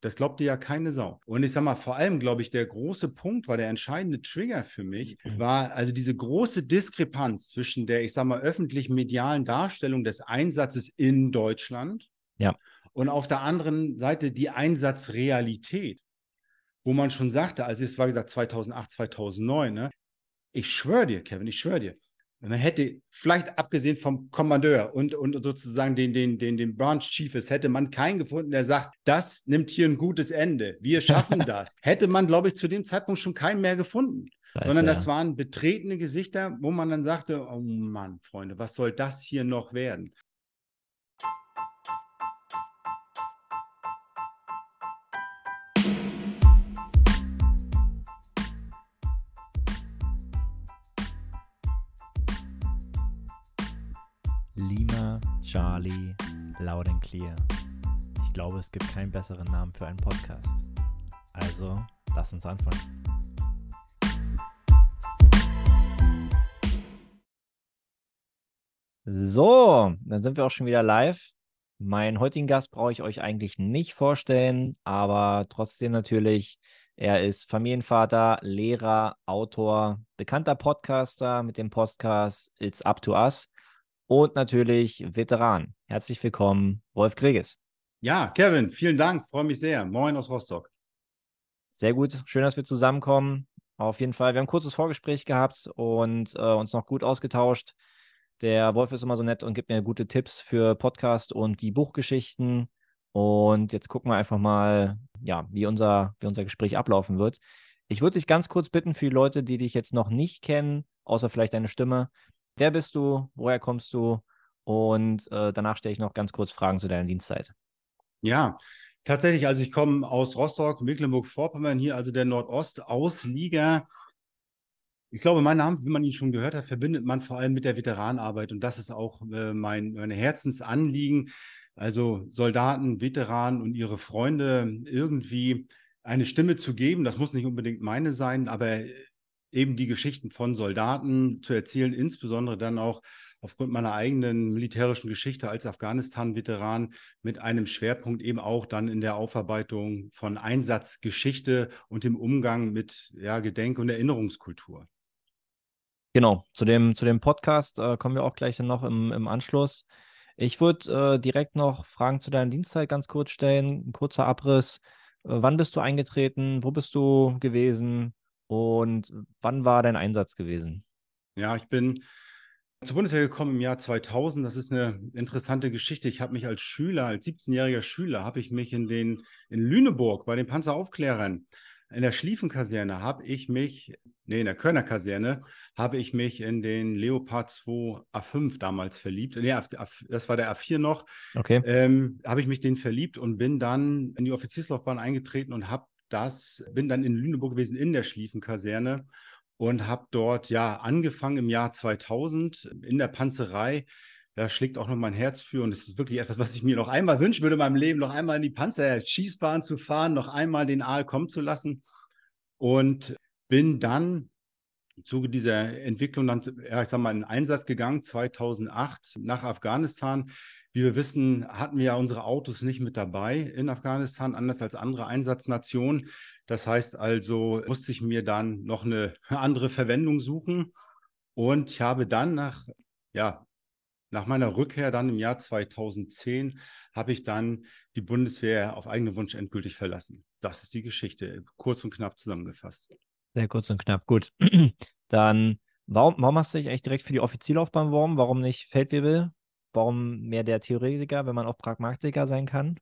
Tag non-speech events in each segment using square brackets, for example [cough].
Das glaubte ja keine Sau. Und ich sag mal, vor allem, glaube ich, der große Punkt war der entscheidende Trigger für mich, mhm. war also diese große Diskrepanz zwischen der, ich sag mal, öffentlich medialen Darstellung des Einsatzes in Deutschland ja. und auf der anderen Seite die Einsatzrealität, wo man schon sagte, also es war gesagt 2008, 2009, ne? Ich schwöre dir, Kevin, ich schwöre dir, man hätte vielleicht abgesehen vom Kommandeur und, und sozusagen den, den, den, den Branch Chiefs, hätte man keinen gefunden, der sagt, das nimmt hier ein gutes Ende. Wir schaffen [laughs] das. hätte man, glaube ich, zu dem Zeitpunkt schon keinen mehr gefunden. Scheiße, Sondern das ja. waren betretene Gesichter, wo man dann sagte, oh Mann, Freunde, was soll das hier noch werden? Charlie, Loud and Clear. Ich glaube, es gibt keinen besseren Namen für einen Podcast. Also, lass uns anfangen. So, dann sind wir auch schon wieder live. Meinen heutigen Gast brauche ich euch eigentlich nicht vorstellen, aber trotzdem natürlich, er ist Familienvater, Lehrer, Autor, bekannter Podcaster mit dem Podcast It's Up to Us und natürlich Veteran. Herzlich willkommen, Wolf Kreges. Ja, Kevin, vielen Dank, freue mich sehr. Moin aus Rostock. Sehr gut, schön, dass wir zusammenkommen. Auf jeden Fall, wir haben ein kurzes Vorgespräch gehabt und äh, uns noch gut ausgetauscht. Der Wolf ist immer so nett und gibt mir gute Tipps für Podcast und die Buchgeschichten. Und jetzt gucken wir einfach mal, ja, wie unser, wie unser Gespräch ablaufen wird. Ich würde dich ganz kurz bitten für die Leute, die dich jetzt noch nicht kennen, außer vielleicht deine Stimme, Wer bist du? Woher kommst du? Und äh, danach stelle ich noch ganz kurz Fragen zu deiner Dienstzeit. Ja, tatsächlich. Also ich komme aus Rostock, Mecklenburg-Vorpommern, hier also der Nordost-Auslieger. Ich glaube, mein Name, wie man ihn schon gehört hat, verbindet man vor allem mit der Veteranarbeit. Und das ist auch äh, mein meine Herzensanliegen. Also Soldaten, Veteranen und ihre Freunde irgendwie eine Stimme zu geben. Das muss nicht unbedingt meine sein, aber eben die Geschichten von Soldaten zu erzählen, insbesondere dann auch aufgrund meiner eigenen militärischen Geschichte als Afghanistan-Veteran mit einem Schwerpunkt eben auch dann in der Aufarbeitung von Einsatzgeschichte und dem Umgang mit ja, Gedenk- und Erinnerungskultur. Genau, zu dem, zu dem Podcast äh, kommen wir auch gleich noch im, im Anschluss. Ich würde äh, direkt noch Fragen zu deiner Dienstzeit ganz kurz stellen. Ein kurzer Abriss. Äh, wann bist du eingetreten? Wo bist du gewesen? Und wann war dein Einsatz gewesen? Ja, ich bin zur Bundeswehr gekommen im Jahr 2000. Das ist eine interessante Geschichte. Ich habe mich als Schüler, als 17-jähriger Schüler, habe ich mich in den in Lüneburg bei den Panzeraufklärern in der Schlieffenkaserne habe ich mich, nee, in der Kölner Kaserne, habe ich mich in den Leopard 2 A5 damals verliebt. Nee, das war der A4 noch. Okay. Ähm, habe ich mich den verliebt und bin dann in die Offizierslaufbahn eingetreten und habe das, bin dann in Lüneburg gewesen in der Schlieffenkaserne und habe dort ja angefangen im Jahr 2000 in der Panzerei. Da schlägt auch noch mein Herz für und es ist wirklich etwas, was ich mir noch einmal wünschen würde in meinem Leben, noch einmal in die Panzerschießbahn zu fahren, noch einmal den Aal kommen zu lassen und bin dann im Zuge dieser Entwicklung dann, ja, ich sag mal, in Einsatz gegangen, 2008 nach Afghanistan. Wie wir wissen, hatten wir ja unsere Autos nicht mit dabei in Afghanistan, anders als andere Einsatznationen. Das heißt also, musste ich mir dann noch eine [laughs] andere Verwendung suchen. Und ich habe dann nach, ja, nach meiner Rückkehr dann im Jahr 2010 habe ich dann die Bundeswehr auf eigenen Wunsch endgültig verlassen. Das ist die Geschichte, kurz und knapp zusammengefasst. Sehr kurz und knapp, gut. [clears throat] Dann, warum, warum hast du dich eigentlich direkt für die Offizierlaufbahn beworben? Warum nicht Feldwebel? Warum mehr der Theoretiker, wenn man auch Pragmatiker sein kann?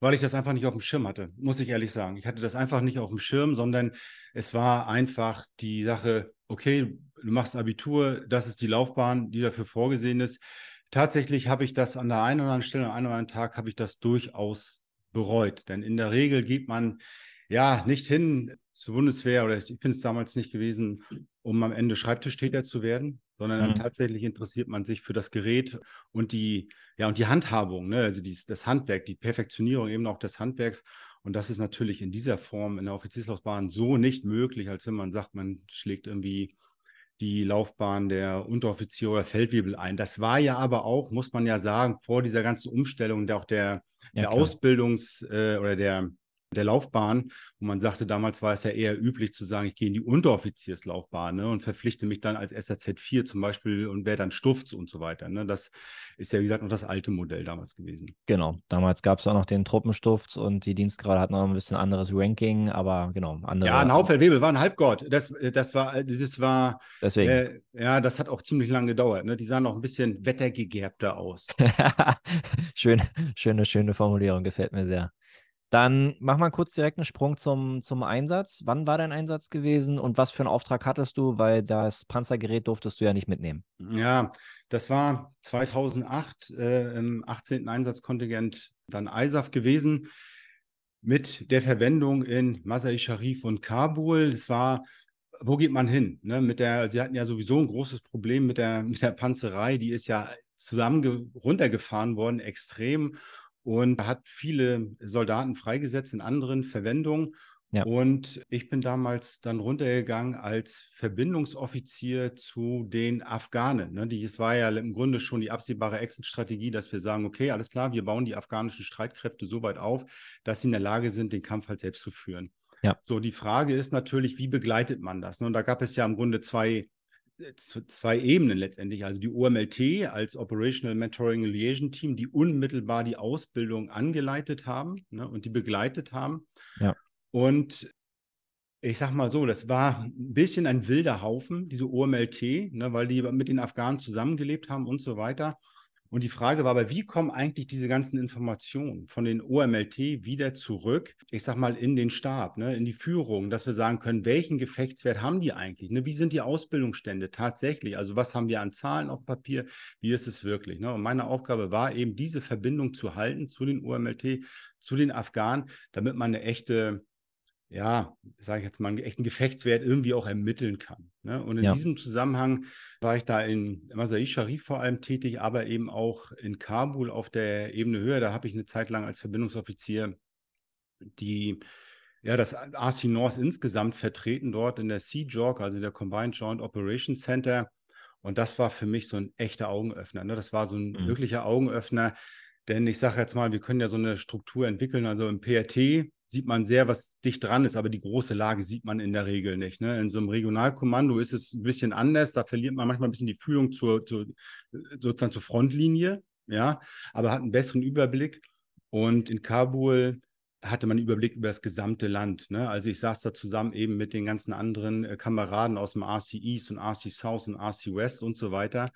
Weil ich das einfach nicht auf dem Schirm hatte, muss ich ehrlich sagen. Ich hatte das einfach nicht auf dem Schirm, sondern es war einfach die Sache, okay, du machst Abitur, das ist die Laufbahn, die dafür vorgesehen ist. Tatsächlich habe ich das an der einen oder anderen Stelle, an einem oder anderen Tag, habe ich das durchaus bereut. Denn in der Regel geht man ja nicht hin zur Bundeswehr oder ich bin es damals nicht gewesen, um am Ende Schreibtischtäter zu werden, sondern mhm. dann tatsächlich interessiert man sich für das Gerät und die, ja, und die Handhabung, ne? also dies, das Handwerk, die Perfektionierung eben auch des Handwerks. Und das ist natürlich in dieser Form in der Offizierslaufbahn so nicht möglich, als wenn man sagt, man schlägt irgendwie die Laufbahn der Unteroffizier oder Feldwebel ein. Das war ja aber auch, muss man ja sagen, vor dieser ganzen Umstellung, der auch der, ja, der Ausbildungs- äh, oder der der Laufbahn. Und man sagte, damals war es ja eher üblich zu sagen, ich gehe in die Unteroffizierslaufbahn ne, und verpflichte mich dann als SAZ 4 zum Beispiel und wäre dann Stufz und so weiter. Ne. Das ist ja, wie gesagt, noch das alte Modell damals gewesen. Genau, damals gab es auch noch den Truppenstufz und die Dienstgrade hatten noch ein bisschen anderes Ranking, aber genau, andere. Ja, ein Hauptfeldwebel war ein Halbgott. Das, das war, das war, Deswegen. Äh, ja, das hat auch ziemlich lange gedauert. Ne. Die sahen noch ein bisschen wettergegerbter aus. [laughs] schöne, schöne, schöne Formulierung, gefällt mir sehr. Dann mach mal kurz direkt einen Sprung zum, zum Einsatz. Wann war dein Einsatz gewesen und was für einen Auftrag hattest du? Weil das Panzergerät durftest du ja nicht mitnehmen. Ja, das war 2008 äh, im 18. Einsatzkontingent dann ISAF gewesen mit der Verwendung in Masai Sharif und Kabul. Es war, wo geht man hin? Ne? Mit der, sie hatten ja sowieso ein großes Problem mit der, mit der Panzerei. Die ist ja zusammen runtergefahren worden, extrem und hat viele Soldaten freigesetzt in anderen Verwendungen. Ja. Und ich bin damals dann runtergegangen als Verbindungsoffizier zu den Afghanen. Ne? Die, es war ja im Grunde schon die absehbare Exit-Strategie, dass wir sagen, okay, alles klar, wir bauen die afghanischen Streitkräfte so weit auf, dass sie in der Lage sind, den Kampf halt selbst zu führen. Ja. So, die Frage ist natürlich, wie begleitet man das? Ne? Und da gab es ja im Grunde zwei zwei Ebenen letztendlich. Also die OMLT als Operational Mentoring Liaison Team, die unmittelbar die Ausbildung angeleitet haben ne, und die begleitet haben. Ja. Und ich sag mal so, das war ein bisschen ein wilder Haufen, diese OMLT, ne, weil die mit den Afghanen zusammengelebt haben und so weiter. Und die Frage war aber, wie kommen eigentlich diese ganzen Informationen von den OMLT wieder zurück, ich sag mal, in den Stab, ne, in die Führung, dass wir sagen können, welchen Gefechtswert haben die eigentlich? Ne? Wie sind die Ausbildungsstände tatsächlich? Also was haben wir an Zahlen auf Papier? Wie ist es wirklich? Ne? Und meine Aufgabe war eben, diese Verbindung zu halten zu den OMLT, zu den Afghanen, damit man eine echte ja, sage ich jetzt mal, einen echten Gefechtswert irgendwie auch ermitteln kann. Ne? Und in ja. diesem Zusammenhang war ich da in Masai Sharif vor allem tätig, aber eben auch in Kabul auf der Ebene höher. Da habe ich eine Zeit lang als Verbindungsoffizier die ja, das RC North insgesamt vertreten dort in der CJOG, also in der Combined Joint Operations Center. Und das war für mich so ein echter Augenöffner. Ne? Das war so ein mhm. wirklicher Augenöffner. Denn ich sage jetzt mal, wir können ja so eine Struktur entwickeln. Also im PRT sieht man sehr, was dicht dran ist, aber die große Lage sieht man in der Regel nicht. Ne? In so einem Regionalkommando ist es ein bisschen anders, da verliert man manchmal ein bisschen die Fühlung zur, zur sozusagen zur Frontlinie, ja, aber hat einen besseren Überblick. Und in Kabul hatte man einen Überblick über das gesamte Land. Ne? Also ich saß da zusammen eben mit den ganzen anderen äh, Kameraden aus dem RC East und RC South und RC West und so weiter.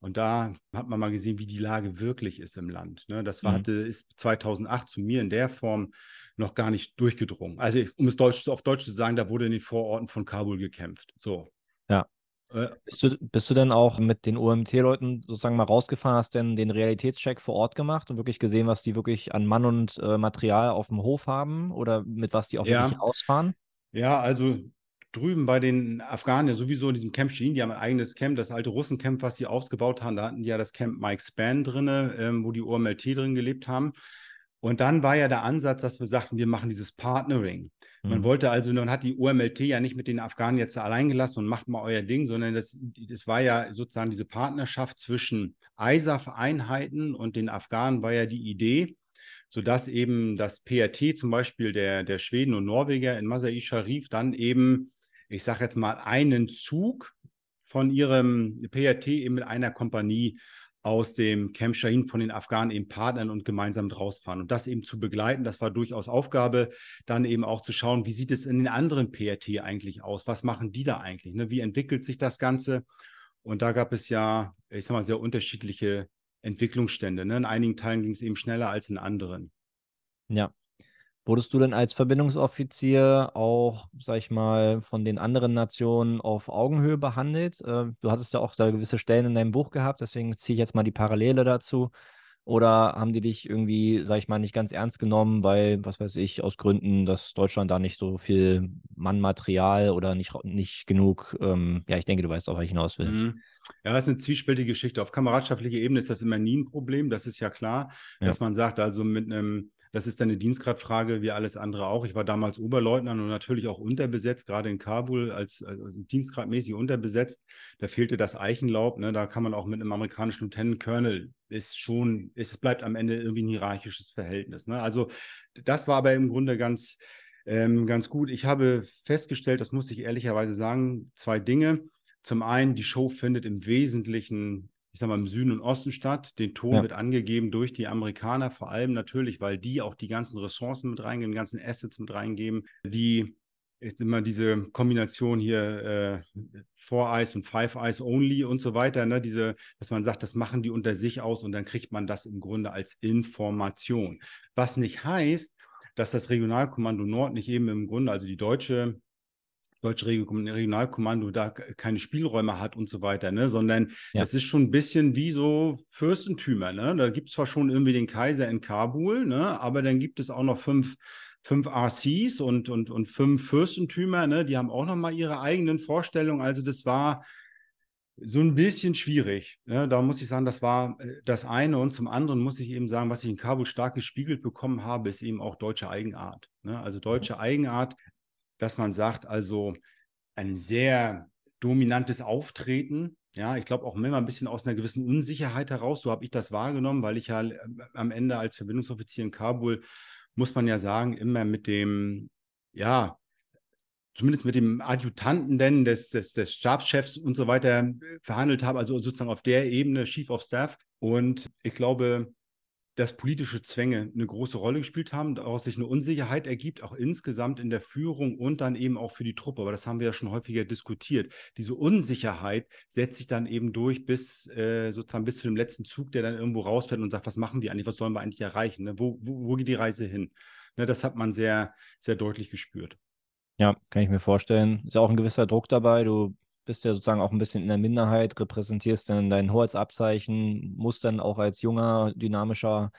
Und da hat man mal gesehen, wie die Lage wirklich ist im Land. Ne? Das war, mhm. hatte, ist 2008 zu mir in der Form noch gar nicht durchgedrungen. Also, um es Deutsch, auf Deutsch zu sagen, da wurde in den Vororten von Kabul gekämpft. So. Ja. Äh, bist, du, bist du denn auch mit den OMT-Leuten sozusagen mal rausgefahren, hast denn den Realitätscheck vor Ort gemacht und wirklich gesehen, was die wirklich an Mann und äh, Material auf dem Hof haben oder mit was die auch ja. wirklich ausfahren? Ja, also drüben bei den Afghanen ja sowieso in diesem Camp Shin, die haben ein eigenes Camp, das alte Russencamp, was sie ausgebaut haben. Da hatten die ja das Camp Mike Span drin, ähm, wo die OMLT drin gelebt haben. Und dann war ja der Ansatz, dass wir sagten, wir machen dieses Partnering. Mhm. Man wollte also, dann hat die OMLT ja nicht mit den Afghanen jetzt allein gelassen und macht mal euer Ding, sondern das, das war ja sozusagen diese Partnerschaft zwischen ISAF-Einheiten und den Afghanen war ja die Idee, sodass eben das PRT zum Beispiel der, der Schweden und Norweger in Masai Sharif dann eben ich sage jetzt mal, einen Zug von ihrem PRT eben mit einer Kompanie aus dem Camp Shahin von den Afghanen eben partnern und gemeinsam rausfahren. Und das eben zu begleiten, das war durchaus Aufgabe, dann eben auch zu schauen, wie sieht es in den anderen PRT eigentlich aus? Was machen die da eigentlich? Ne? Wie entwickelt sich das Ganze? Und da gab es ja, ich sag mal, sehr unterschiedliche Entwicklungsstände. Ne? In einigen Teilen ging es eben schneller als in anderen. Ja, Wurdest du denn als Verbindungsoffizier auch, sag ich mal, von den anderen Nationen auf Augenhöhe behandelt? Äh, du hattest ja auch da gewisse Stellen in deinem Buch gehabt, deswegen ziehe ich jetzt mal die Parallele dazu. Oder haben die dich irgendwie, sag ich mal, nicht ganz ernst genommen, weil, was weiß ich, aus Gründen, dass Deutschland da nicht so viel Mannmaterial oder nicht, nicht genug, ähm, ja, ich denke, du weißt, auf was ich hinaus will. Mhm. Ja, das ist eine zwiespältige Geschichte. Auf kameradschaftlicher Ebene ist das immer nie ein Problem, das ist ja klar, ja. dass man sagt, also mit einem das ist eine Dienstgradfrage wie alles andere auch. Ich war damals Oberleutnant und natürlich auch unterbesetzt, gerade in Kabul als, als dienstgradmäßig unterbesetzt. Da fehlte das Eichenlaub. Ne? Da kann man auch mit einem amerikanischen Lieutenant Colonel ist schon, es bleibt am Ende irgendwie ein hierarchisches Verhältnis. Ne? Also das war aber im Grunde ganz, ähm, ganz gut. Ich habe festgestellt, das muss ich ehrlicherweise sagen, zwei Dinge. Zum einen, die Show findet im Wesentlichen, ich sage mal, im Süden und Osten statt. Den Ton ja. wird angegeben durch die Amerikaner, vor allem natürlich, weil die auch die ganzen Ressourcen mit reingeben, die ganzen Assets mit reingeben, die ist immer diese Kombination hier äh, Four Eyes und Five Eyes Only und so weiter, ne? diese, dass man sagt, das machen die unter sich aus und dann kriegt man das im Grunde als Information. Was nicht heißt, dass das Regionalkommando Nord nicht eben im Grunde, also die deutsche deutsche Regionalkommando da keine Spielräume hat und so weiter, ne? sondern ja. das ist schon ein bisschen wie so Fürstentümer. Ne? Da gibt es zwar schon irgendwie den Kaiser in Kabul, ne? aber dann gibt es auch noch fünf fünf RCs und, und, und fünf Fürstentümer, ne, die haben auch nochmal ihre eigenen Vorstellungen. Also das war so ein bisschen schwierig. Ne? Da muss ich sagen, das war äh, das eine. Und zum anderen muss ich eben sagen, was ich in Kabul stark gespiegelt bekommen habe, ist eben auch deutsche Eigenart. Ne? Also deutsche Eigenart, dass man sagt, also ein sehr dominantes Auftreten. Ja, ich glaube auch immer ein bisschen aus einer gewissen Unsicherheit heraus. So habe ich das wahrgenommen, weil ich ja äh, am Ende als Verbindungsoffizier in Kabul muss man ja sagen, immer mit dem, ja, zumindest mit dem Adjutanten denn des, des, des Stabschefs und so weiter äh, verhandelt habe, also sozusagen auf der Ebene Chief of Staff. Und ich glaube, dass politische Zwänge eine große Rolle gespielt haben, daraus sich eine Unsicherheit ergibt, auch insgesamt in der Führung und dann eben auch für die Truppe. Aber das haben wir ja schon häufiger diskutiert. Diese Unsicherheit setzt sich dann eben durch bis äh, sozusagen bis zu dem letzten Zug, der dann irgendwo rausfällt und sagt, was machen wir eigentlich, was sollen wir eigentlich erreichen? Ne? Wo, wo, wo, geht die Reise hin? Ne, das hat man sehr, sehr deutlich gespürt. Ja, kann ich mir vorstellen. Ist auch ein gewisser Druck dabei. Du bist ja sozusagen auch ein bisschen in der Minderheit, repräsentierst dann dein Hoheitsabzeichen, musst dann auch als junger, dynamischer,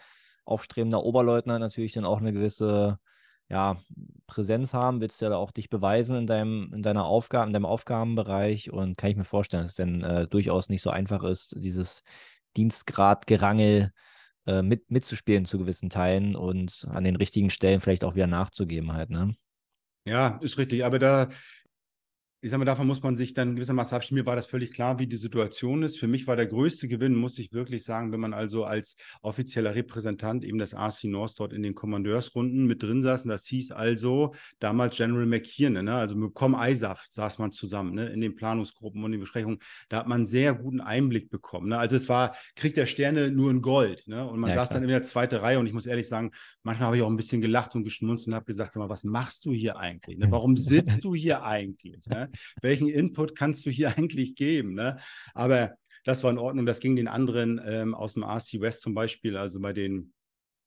aufstrebender Oberleutnant natürlich dann auch eine gewisse ja, Präsenz haben, willst du ja auch dich beweisen in deinem, in deiner Aufgabe, in deinem Aufgabenbereich und kann ich mir vorstellen, dass es dann äh, durchaus nicht so einfach ist, dieses Dienstgradgerangel äh, mit, mitzuspielen zu gewissen Teilen und an den richtigen Stellen vielleicht auch wieder nachzugeben halt, ne? Ja, ist richtig. Aber da ich sage mal, davon muss man sich dann gewissermaßen abstimmen. Mir war das völlig klar, wie die Situation ist. Für mich war der größte Gewinn, muss ich wirklich sagen, wenn man also als offizieller Repräsentant eben des RC North dort in den Kommandeursrunden mit drin saß. Und das hieß also damals General McKiernan, ne? also mit Com ISAF saß man zusammen ne? in den Planungsgruppen und den Besprechungen. Da hat man einen sehr guten Einblick bekommen. Ne? Also es war Krieg der Sterne nur in Gold. Ne? Und man ja, saß klar. dann in der zweiten Reihe und ich muss ehrlich sagen, manchmal habe ich auch ein bisschen gelacht und geschmunzelt und habe gesagt, was machst du hier eigentlich? Ne? [laughs] Warum sitzt du hier eigentlich? Ne? [laughs] welchen Input kannst du hier [laughs] eigentlich geben? Ne? Aber das war in Ordnung. Das ging den anderen ähm, aus dem RC West zum Beispiel, also bei den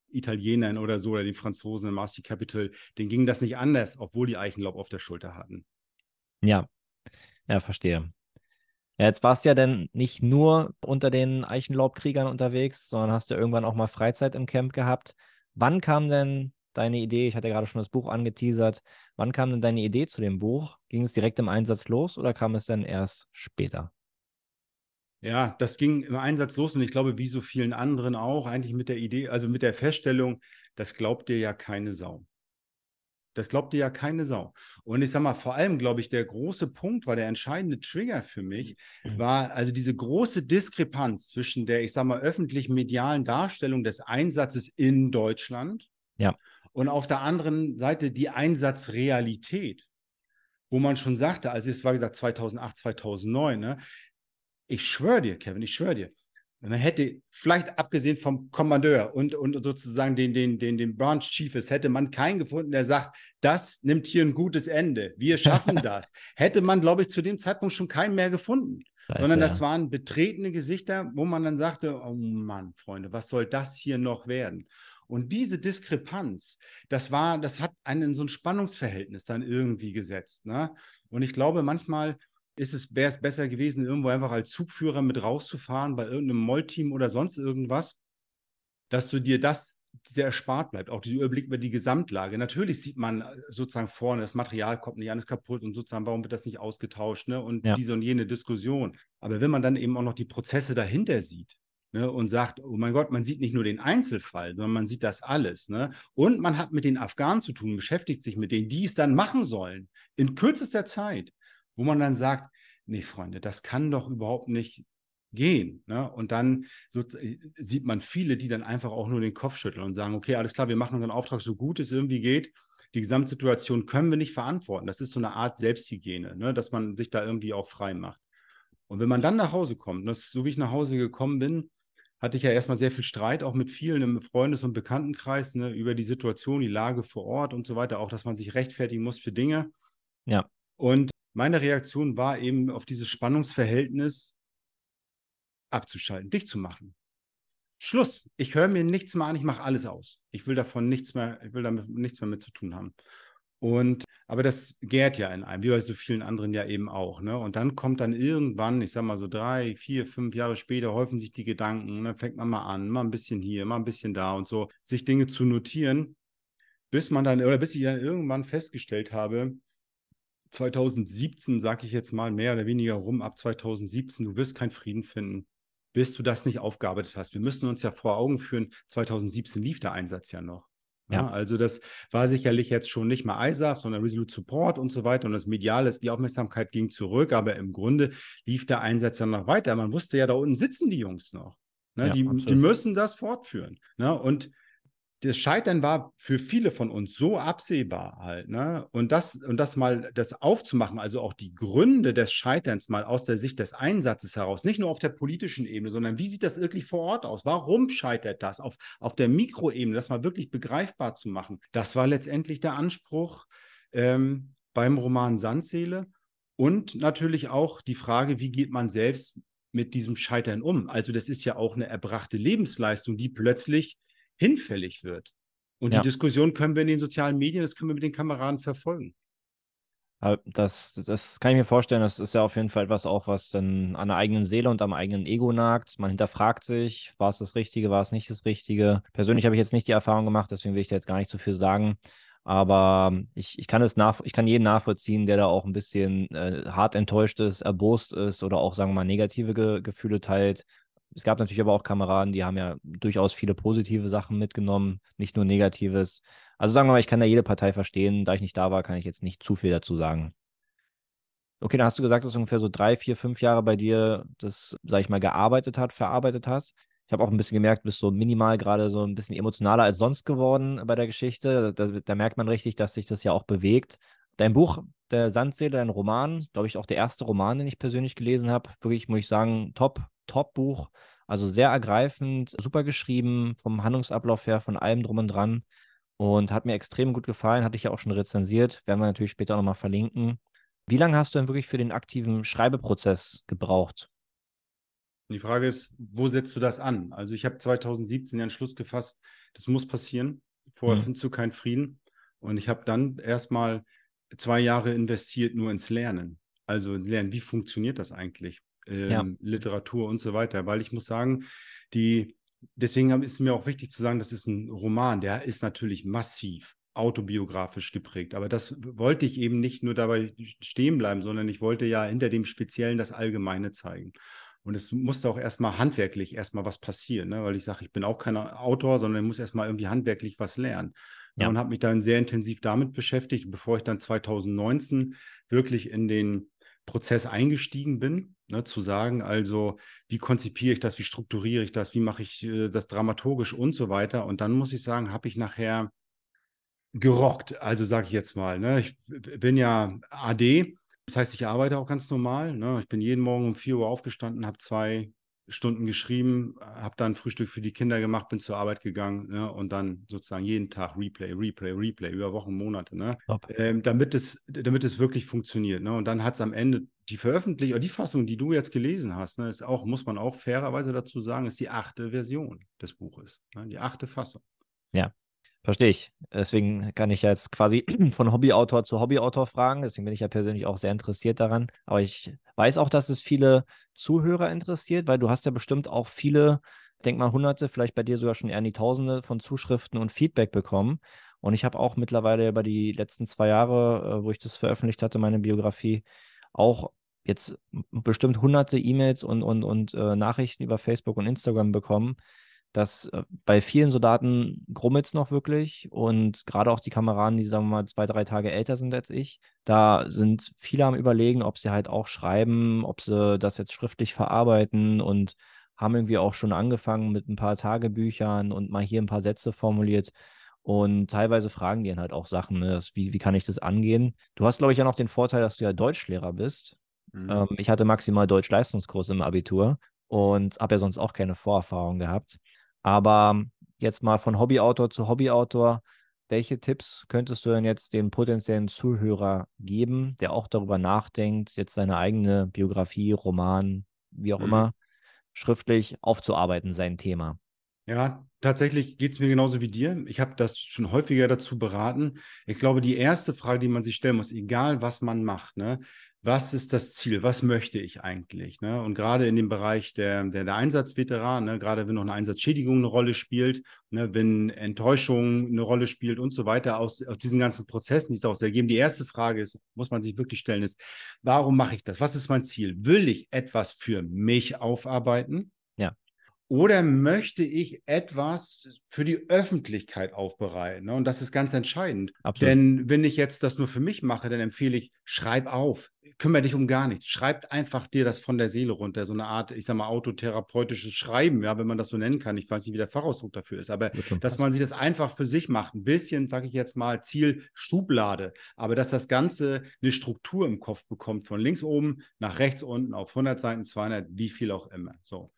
Italienern oder so oder den Franzosen im RC Capital, denen ging das nicht anders, obwohl die Eichenlaub auf der Schulter hatten. Ja, ja, verstehe. Jetzt warst du ja dann nicht nur unter den Eichenlaubkriegern unterwegs, sondern hast ja irgendwann auch mal Freizeit im Camp gehabt. Wann kam denn deine Idee? Ich hatte gerade schon das Buch angeteasert. Wann kam denn deine Idee zu dem Buch? Ging es direkt im Einsatz los oder kam es dann erst später? Ja, das ging im Einsatz los und ich glaube, wie so vielen anderen auch, eigentlich mit der Idee, also mit der Feststellung, das glaubt dir ja keine Sau. Das glaubt dir ja keine Sau. Und ich sage mal, vor allem, glaube ich, der große Punkt war, der entscheidende Trigger für mich, mhm. war also diese große Diskrepanz zwischen der, ich sage mal, öffentlich-medialen Darstellung des Einsatzes in Deutschland ja und auf der anderen Seite die Einsatzrealität, wo man schon sagte, also es war gesagt 2008, 2009, ne? ich schwöre dir, Kevin, ich schwöre dir, man hätte vielleicht abgesehen vom Kommandeur und, und sozusagen den, den, den, den Branch Chiefs, hätte man keinen gefunden, der sagt, das nimmt hier ein gutes Ende. Wir schaffen [laughs] das. hätte man, glaube ich, zu dem Zeitpunkt schon keinen mehr gefunden. Scheiße, sondern das ja. waren betretene Gesichter, wo man dann sagte, oh Mann, Freunde, was soll das hier noch werden? Und diese Diskrepanz, das war, das hat einen in so ein Spannungsverhältnis dann irgendwie gesetzt. Ne? Und ich glaube, manchmal ist es, wäre es besser gewesen, irgendwo einfach als Zugführer mit rauszufahren bei irgendeinem Mollteam oder sonst irgendwas, dass du dir das sehr erspart bleibt, auch dieser Überblick über die Gesamtlage. Natürlich sieht man äh, sozusagen vorne, das Material kommt nicht alles kaputt und sozusagen, warum wird das nicht ausgetauscht, ne? Und ja. diese und jene Diskussion. Aber wenn man dann eben auch noch die Prozesse dahinter sieht, ne, und sagt, oh mein Gott, man sieht nicht nur den Einzelfall, sondern man sieht das alles. Ne? Und man hat mit den Afghanen zu tun, beschäftigt sich mit denen, die es dann machen sollen, in kürzester Zeit, wo man dann sagt, nee, Freunde, das kann doch überhaupt nicht gehen. Ne? Und dann so, äh, sieht man viele, die dann einfach auch nur den Kopf schütteln und sagen, okay, alles klar, wir machen unseren Auftrag so gut es irgendwie geht. Die Gesamtsituation können wir nicht verantworten. Das ist so eine Art Selbsthygiene, ne? dass man sich da irgendwie auch frei macht. Und wenn man dann nach Hause kommt, das, so wie ich nach Hause gekommen bin, hatte ich ja erstmal sehr viel Streit, auch mit vielen im Freundes- und Bekanntenkreis, ne, über die Situation, die Lage vor Ort und so weiter, auch, dass man sich rechtfertigen muss für Dinge. Ja. Und meine Reaktion war eben auf dieses Spannungsverhältnis abzuschalten, dicht zu machen. Schluss. Ich höre mir nichts mehr an, ich mache alles aus. Ich will davon nichts mehr, ich will damit nichts mehr mit zu tun haben. Und aber das gärt ja in einem, wie bei so vielen anderen ja eben auch. Ne? Und dann kommt dann irgendwann, ich sag mal so drei, vier, fünf Jahre später, häufen sich die Gedanken. Dann fängt man mal an, mal ein bisschen hier, mal ein bisschen da und so, sich Dinge zu notieren, bis man dann, oder bis ich dann irgendwann festgestellt habe, 2017, sage ich jetzt mal mehr oder weniger rum, ab 2017, du wirst keinen Frieden finden, bis du das nicht aufgearbeitet hast. Wir müssen uns ja vor Augen führen, 2017 lief der Einsatz ja noch. Ja. also das war sicherlich jetzt schon nicht mal ISAF, sondern Resolute Support und so weiter. Und das Mediale, die Aufmerksamkeit ging zurück, aber im Grunde lief der Einsatz ja noch weiter. Man wusste ja, da unten sitzen die Jungs noch. Ne? Ja, die, die, müssen das fortführen. Ne? Und das Scheitern war für viele von uns so absehbar halt, ne? Und das, und das mal das aufzumachen, also auch die Gründe des Scheiterns mal aus der Sicht des Einsatzes heraus, nicht nur auf der politischen Ebene, sondern wie sieht das wirklich vor Ort aus? Warum scheitert das? Auf, auf der Mikroebene, das mal wirklich begreifbar zu machen. Das war letztendlich der Anspruch ähm, beim Roman Sandseele. Und natürlich auch die Frage, wie geht man selbst mit diesem Scheitern um? Also, das ist ja auch eine erbrachte Lebensleistung, die plötzlich hinfällig wird. Und ja. die Diskussion können wir in den sozialen Medien, das können wir mit den Kameraden verfolgen. Das, das kann ich mir vorstellen, das ist ja auf jeden Fall etwas auch, was dann an der eigenen Seele und am eigenen Ego nagt. Man hinterfragt sich, war es das Richtige, war es nicht das Richtige. Persönlich habe ich jetzt nicht die Erfahrung gemacht, deswegen will ich da jetzt gar nicht zu viel sagen. Aber ich, ich kann es nach, ich kann jeden nachvollziehen, der da auch ein bisschen äh, hart enttäuscht ist, erbost ist oder auch, sagen wir mal, negative Ge Gefühle teilt. Es gab natürlich aber auch Kameraden, die haben ja durchaus viele positive Sachen mitgenommen, nicht nur Negatives. Also sagen wir mal, ich kann da jede Partei verstehen. Da ich nicht da war, kann ich jetzt nicht zu viel dazu sagen. Okay, dann hast du gesagt, dass ungefähr so drei, vier, fünf Jahre bei dir das, sag ich mal, gearbeitet hat, verarbeitet hast. Ich habe auch ein bisschen gemerkt, du bist so minimal gerade so ein bisschen emotionaler als sonst geworden bei der Geschichte. Da, da merkt man richtig, dass sich das ja auch bewegt. Dein Buch, der Sandseele, dein Roman, glaube ich auch der erste Roman, den ich persönlich gelesen habe. Wirklich, muss ich sagen, top, Top-Buch. Also sehr ergreifend, super geschrieben, vom Handlungsablauf her, von allem drum und dran. Und hat mir extrem gut gefallen, hatte ich ja auch schon rezensiert. Werden wir natürlich später nochmal verlinken. Wie lange hast du denn wirklich für den aktiven Schreibeprozess gebraucht? Die Frage ist, wo setzt du das an? Also ich habe 2017 ja einen Schluss gefasst, das muss passieren. Vorher mhm. findest du keinen Frieden. Und ich habe dann erstmal zwei Jahre investiert nur ins Lernen. Also lernen, wie funktioniert das eigentlich? ähm, ja. Literatur und so weiter. Weil ich muss sagen, die, deswegen ist es mir auch wichtig zu sagen, das ist ein Roman, der ist natürlich massiv autobiografisch geprägt. Aber das wollte ich eben nicht nur dabei stehen bleiben, sondern ich wollte ja hinter dem Speziellen das Allgemeine zeigen. Und es musste auch erstmal handwerklich erstmal was passieren, ne? weil ich sage, ich bin auch kein Autor, sondern ich muss erstmal irgendwie handwerklich was lernen. Ja. Und habe mich dann sehr intensiv damit beschäftigt, bevor ich dann 2019 wirklich in den Prozess eingestiegen bin, ne, zu sagen, also wie konzipiere ich das, wie strukturiere ich das, wie mache ich äh, das dramaturgisch und so weiter. Und dann muss ich sagen, habe ich nachher gerockt, also sage ich jetzt mal. Ne, ich bin ja AD, das heißt, ich arbeite auch ganz normal. Ne, ich bin jeden Morgen um 4 Uhr aufgestanden, habe zwei Stunden geschrieben, habe dann Frühstück für die Kinder gemacht, bin zur Arbeit gegangen ne, und dann sozusagen jeden Tag Replay, Replay, Replay über Wochen, Monate, ne, ähm, damit, es, damit es wirklich funktioniert. Ne, und dann hat es am Ende die Veröffentlichung, die Fassung, die du jetzt gelesen hast, ne, ist auch, muss man auch fairerweise dazu sagen, ist die achte Version des Buches, ne, die achte Fassung. Ja, Verstehe ich. Deswegen kann ich jetzt quasi [clears throat] von Hobbyautor zu Hobbyautor fragen. Deswegen bin ich ja persönlich auch sehr interessiert daran. Aber ich weiß auch, dass es viele Zuhörer interessiert, weil du hast ja bestimmt auch viele, denk mal hunderte, vielleicht bei dir sogar schon eher in die Tausende von Zuschriften und Feedback bekommen. Und ich habe auch mittlerweile über die letzten zwei Jahre, äh, wo ich das veröffentlicht hatte, meine Biografie, auch jetzt bestimmt hunderte E-Mails und, und, und äh, Nachrichten über Facebook und Instagram bekommen, dass äh, bei vielen Soldaten grummelt es noch wirklich und gerade auch die Kameraden, die sagen wir mal zwei, drei Tage älter sind als ich, da sind viele am überlegen, ob sie halt auch schreiben, ob sie das jetzt schriftlich verarbeiten und haben irgendwie auch schon angefangen mit ein paar Tagebüchern und mal hier ein paar Sätze formuliert. Und teilweise fragen die dann halt auch Sachen, ne? wie, wie kann ich das angehen? Du hast, glaube ich, ja noch den Vorteil, dass du ja Deutschlehrer bist. Mhm. Ähm, ich hatte maximal Deutsch-Leistungskurs im Abitur und habe ja sonst auch keine Vorerfahrung gehabt. Aber jetzt mal von Hobbyautor zu Hobbyautor, welche Tipps könntest du denn jetzt dem potenziellen Zuhörer geben, der auch darüber nachdenkt, jetzt seine eigene Biografie, Roman, wie auch mhm. immer, schriftlich aufzuarbeiten, sein Thema? Ja, tatsächlich geht es mir genauso wie dir. Ich habe das schon häufiger dazu beraten. Ich glaube, die erste Frage, die man sich stellen muss, egal was man macht, ne, was ist das Ziel? Was möchte ich eigentlich? Ne? Und gerade in dem Bereich der, der, der Einsatzveteran, ne, gerade wenn noch eine Einsatzschädigung eine Rolle spielt, ne, wenn Enttäuschung eine Rolle spielt und so weiter, aus, aus diesen ganzen Prozessen, die es daraus ergeben. Die erste Frage ist, muss man sich wirklich stellen, ist, warum mache ich das? Was ist mein Ziel? Will ich etwas für mich aufarbeiten? Oder möchte ich etwas für die Öffentlichkeit aufbereiten? Ne? Und das ist ganz entscheidend. Absolut. Denn wenn ich jetzt das nur für mich mache, dann empfehle ich, schreib auf, kümmere dich um gar nichts. Schreib einfach dir das von der Seele runter. So eine Art, ich sag mal, autotherapeutisches Schreiben, ja, wenn man das so nennen kann. Ich weiß nicht, wie der Fachausdruck dafür ist, aber dass man sich das einfach für sich macht. Ein bisschen, sage ich jetzt mal, Ziel Schublade. Aber dass das Ganze eine Struktur im Kopf bekommt, von links oben nach rechts unten auf 100 Seiten, 200, wie viel auch immer. So.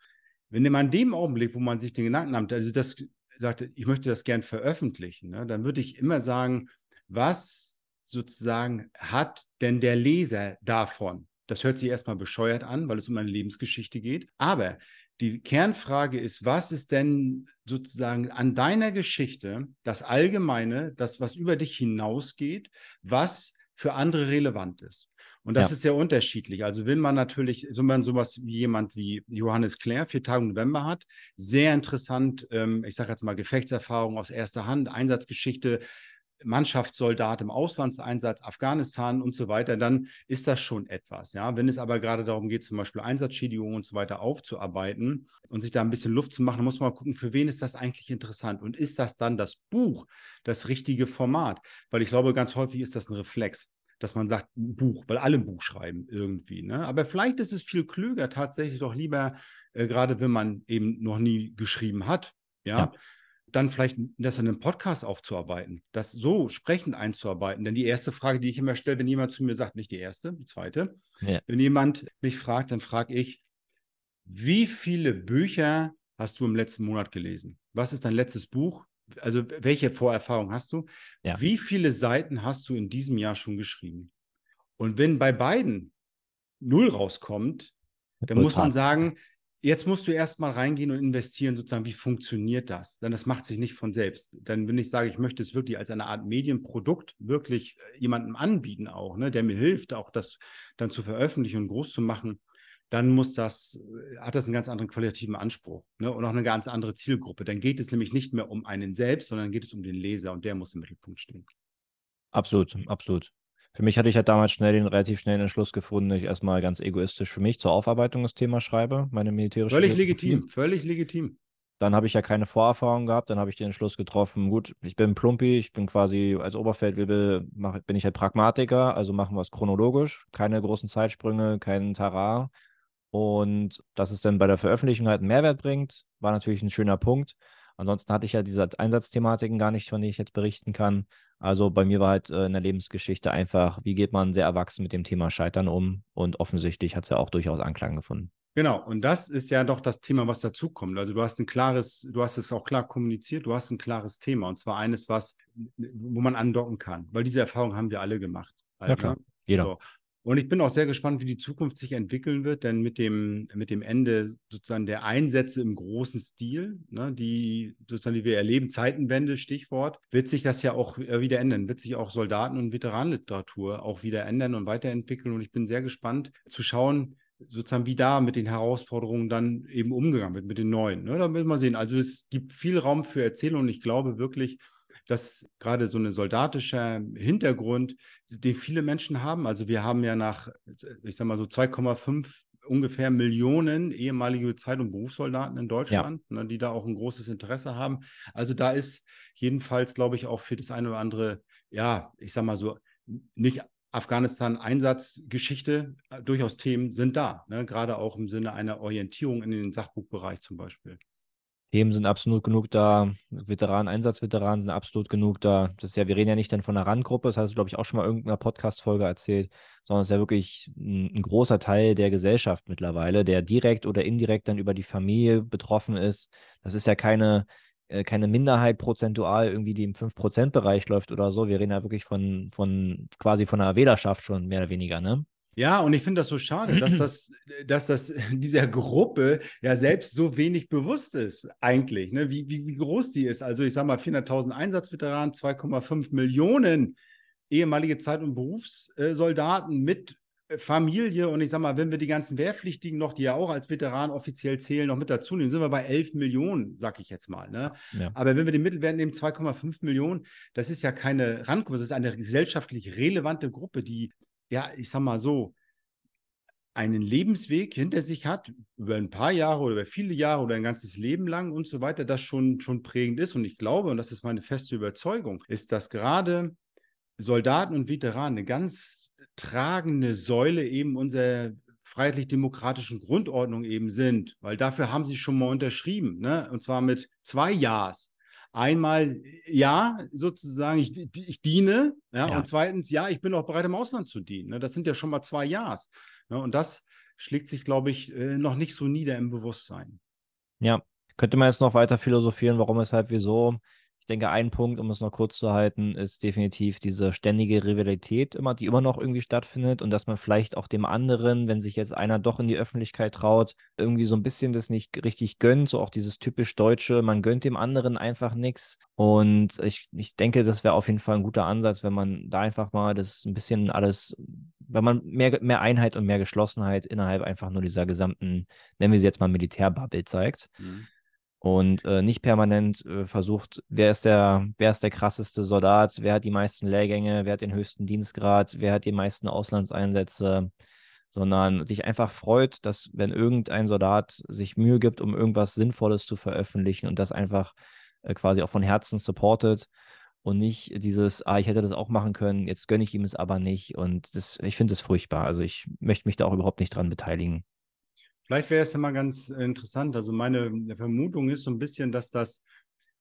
Wenn man in dem Augenblick, wo man sich den Gedanken nimmt, also das sagte, ich möchte das gern veröffentlichen, ne, dann würde ich immer sagen, was sozusagen hat denn der Leser davon? Das hört sich erstmal bescheuert an, weil es um eine Lebensgeschichte geht. Aber die Kernfrage ist, was ist denn sozusagen an deiner Geschichte das Allgemeine, das, was über dich hinausgeht, was für andere relevant ist? Und das ja. ist sehr unterschiedlich. Also wenn man natürlich, so man sowas wie jemand wie Johannes Clare, vier Tage November hat, sehr interessant, ähm, ich sage jetzt mal Gefechtserfahrung aus erster Hand, Einsatzgeschichte, Mannschaftssoldat im Auslandseinsatz, Afghanistan und so weiter, dann ist das schon etwas. Ja, wenn es aber gerade darum geht, zum Beispiel Einsatzschädigungen und so weiter aufzuarbeiten und sich da ein bisschen Luft zu machen, muss man mal gucken, für wen ist das eigentlich interessant und ist das dann das Buch, das richtige Format? Weil ich glaube, ganz häufig ist das ein Reflex dass man sagt, ein Buch, weil alle ein Buch schreiben irgendwie. Ne? Aber vielleicht ist es viel klüger, tatsächlich doch lieber, äh, gerade wenn man eben noch nie geschrieben hat, ja, ja. dann vielleicht das in einem Podcast aufzuarbeiten, das so sprechend einzuarbeiten. Denn die erste Frage, die ich immer stelle, wenn jemand zu mir sagt, nicht die erste, die zweite, ja. wenn jemand mich fragt, dann frage ich, wie viele Bücher hast du im letzten Monat gelesen? Was ist dein letztes Buch? Also welche Vorerfahrung hast du? Ja. Wie viele Seiten hast du in diesem Jahr schon geschrieben? Und wenn bei beiden null rauskommt, dann muss man sagen, jetzt musst du erstmal reingehen und investieren, sozusagen, wie funktioniert das? Denn das macht sich nicht von selbst. Dann, wenn ich sage, ich möchte es wirklich als eine Art Medienprodukt wirklich äh, jemandem anbieten, auch, ne, der mir hilft, auch das dann zu veröffentlichen und groß zu machen, dann muss das, hat das einen ganz anderen qualitativen Anspruch ne? und auch eine ganz andere Zielgruppe. Dann geht es nämlich nicht mehr um einen selbst, sondern geht es um den Leser und der muss im Mittelpunkt stehen. Absolut, absolut. Für mich hatte ich halt damals schnell den relativ schnellen Entschluss gefunden, dass ich erstmal ganz egoistisch für mich zur Aufarbeitung des Themas schreibe, meine militärische. Völlig legitim, völlig legitim. Dann habe ich ja keine Vorerfahrung gehabt, dann habe ich den Entschluss getroffen, gut, ich bin Plumpi, ich bin quasi als Oberfeldwebel, bin ich halt Pragmatiker, also machen wir es chronologisch, keine großen Zeitsprünge, keinen Tarar, und dass es dann bei der Veröffentlichung halt einen Mehrwert bringt, war natürlich ein schöner Punkt. Ansonsten hatte ich ja diese Einsatzthematiken gar nicht, von denen ich jetzt berichten kann. Also bei mir war halt äh, in der Lebensgeschichte einfach, wie geht man sehr erwachsen mit dem Thema Scheitern um? Und offensichtlich hat es ja auch durchaus Anklang gefunden. Genau, und das ist ja doch das Thema, was dazukommt. Also du hast ein klares, du hast es auch klar kommuniziert, du hast ein klares Thema und zwar eines, was, wo man andocken kann, weil diese Erfahrung haben wir alle gemacht. Alter. Ja, klar. Jeder. So. Und ich bin auch sehr gespannt, wie die Zukunft sich entwickeln wird, denn mit dem, mit dem Ende sozusagen der Einsätze im großen Stil, ne, die sozusagen, die wir erleben, Zeitenwende, Stichwort, wird sich das ja auch äh, wieder ändern, wird sich auch Soldaten- und Veteranenliteratur auch wieder ändern und weiterentwickeln. Und ich bin sehr gespannt zu schauen, sozusagen, wie da mit den Herausforderungen dann eben umgegangen wird, mit den neuen. Ne? Da müssen wir sehen. Also es gibt viel Raum für Erzählung und ich glaube wirklich, dass gerade so ein soldatischer Hintergrund, den viele Menschen haben. Also wir haben ja nach, ich sag mal so 2,5 ungefähr Millionen ehemalige Zeit- und Berufssoldaten in Deutschland, ja. ne, die da auch ein großes Interesse haben. Also da ist jedenfalls, glaube ich, auch für das eine oder andere, ja, ich sag mal so, nicht Afghanistan-Einsatzgeschichte, äh, durchaus Themen sind da, ne? gerade auch im Sinne einer Orientierung in den Sachbuchbereich zum Beispiel. Themen sind absolut genug da. Veteranen, Einsatzveteranen sind absolut genug da. Das ist ja, wir reden ja nicht dann von einer Randgruppe, das hast du, glaube ich, auch schon mal in irgendeiner Podcast-Folge erzählt, sondern es ist ja wirklich ein, ein, großer Teil der Gesellschaft mittlerweile, der direkt oder indirekt dann über die Familie betroffen ist. Das ist ja keine, äh, keine Minderheit prozentual irgendwie, die im 5%-Bereich läuft oder so. Wir reden ja wirklich von, von quasi von einer Wählerschaft schon mehr oder weniger, ne? Ja, und ich finde das so schade, dass das, dass das dieser Gruppe ja selbst so wenig bewusst ist, eigentlich, ne? wie, wie, wie groß die ist. Also ich sage mal 400.000 Einsatzveteranen, 2,5 Millionen ehemalige Zeit- und Berufssoldaten mit Familie und ich sage mal, wenn wir die ganzen Wehrpflichtigen noch, die ja auch als Veteran offiziell zählen, noch mit dazu nehmen, sind wir bei 11 Millionen, sag ich jetzt mal. Ne? Ja. Aber wenn wir den Mittelwert nehmen, 2,5 Millionen, das ist ja keine Randgruppe, das ist eine gesellschaftlich relevante Gruppe, die ja, ich sag mal so, einen Lebensweg hinter sich hat, über ein paar Jahre oder über viele Jahre oder ein ganzes Leben lang und so weiter, das schon, schon prägend ist. Und ich glaube, und das ist meine feste Überzeugung, ist, dass gerade Soldaten und Veteranen eine ganz tragende Säule eben unserer freiheitlich-demokratischen Grundordnung eben sind, weil dafür haben sie schon mal unterschrieben, ne? und zwar mit zwei Ja's. Einmal, ja, sozusagen, ich, ich diene, ja, ja, und zweitens, ja, ich bin auch bereit, im Ausland zu dienen. Ne? Das sind ja schon mal zwei Ja's. Ne? Und das schlägt sich, glaube ich, äh, noch nicht so nieder im Bewusstsein. Ja, könnte man jetzt noch weiter philosophieren, warum, weshalb, wieso. Ich denke, ein Punkt, um es noch kurz zu halten, ist definitiv diese ständige Rivalität immer, die immer noch irgendwie stattfindet und dass man vielleicht auch dem anderen, wenn sich jetzt einer doch in die Öffentlichkeit traut, irgendwie so ein bisschen das nicht richtig gönnt, so auch dieses typisch Deutsche, man gönnt dem anderen einfach nichts. Und ich, ich denke, das wäre auf jeden Fall ein guter Ansatz, wenn man da einfach mal das ein bisschen alles, wenn man mehr, mehr Einheit und mehr Geschlossenheit innerhalb einfach nur dieser gesamten, nennen wir sie jetzt mal Militärbubble zeigt. Mhm und äh, nicht permanent äh, versucht, wer ist der, wer ist der krasseste Soldat, wer hat die meisten Lehrgänge, wer hat den höchsten Dienstgrad, wer hat die meisten Auslandseinsätze, sondern sich einfach freut, dass wenn irgendein Soldat sich Mühe gibt, um irgendwas Sinnvolles zu veröffentlichen und das einfach äh, quasi auch von Herzen supportet und nicht dieses, ah, ich hätte das auch machen können, jetzt gönne ich ihm es aber nicht und das, ich finde das furchtbar. Also ich möchte mich da auch überhaupt nicht dran beteiligen. Vielleicht wäre es ja mal ganz interessant. Also meine Vermutung ist so ein bisschen, dass das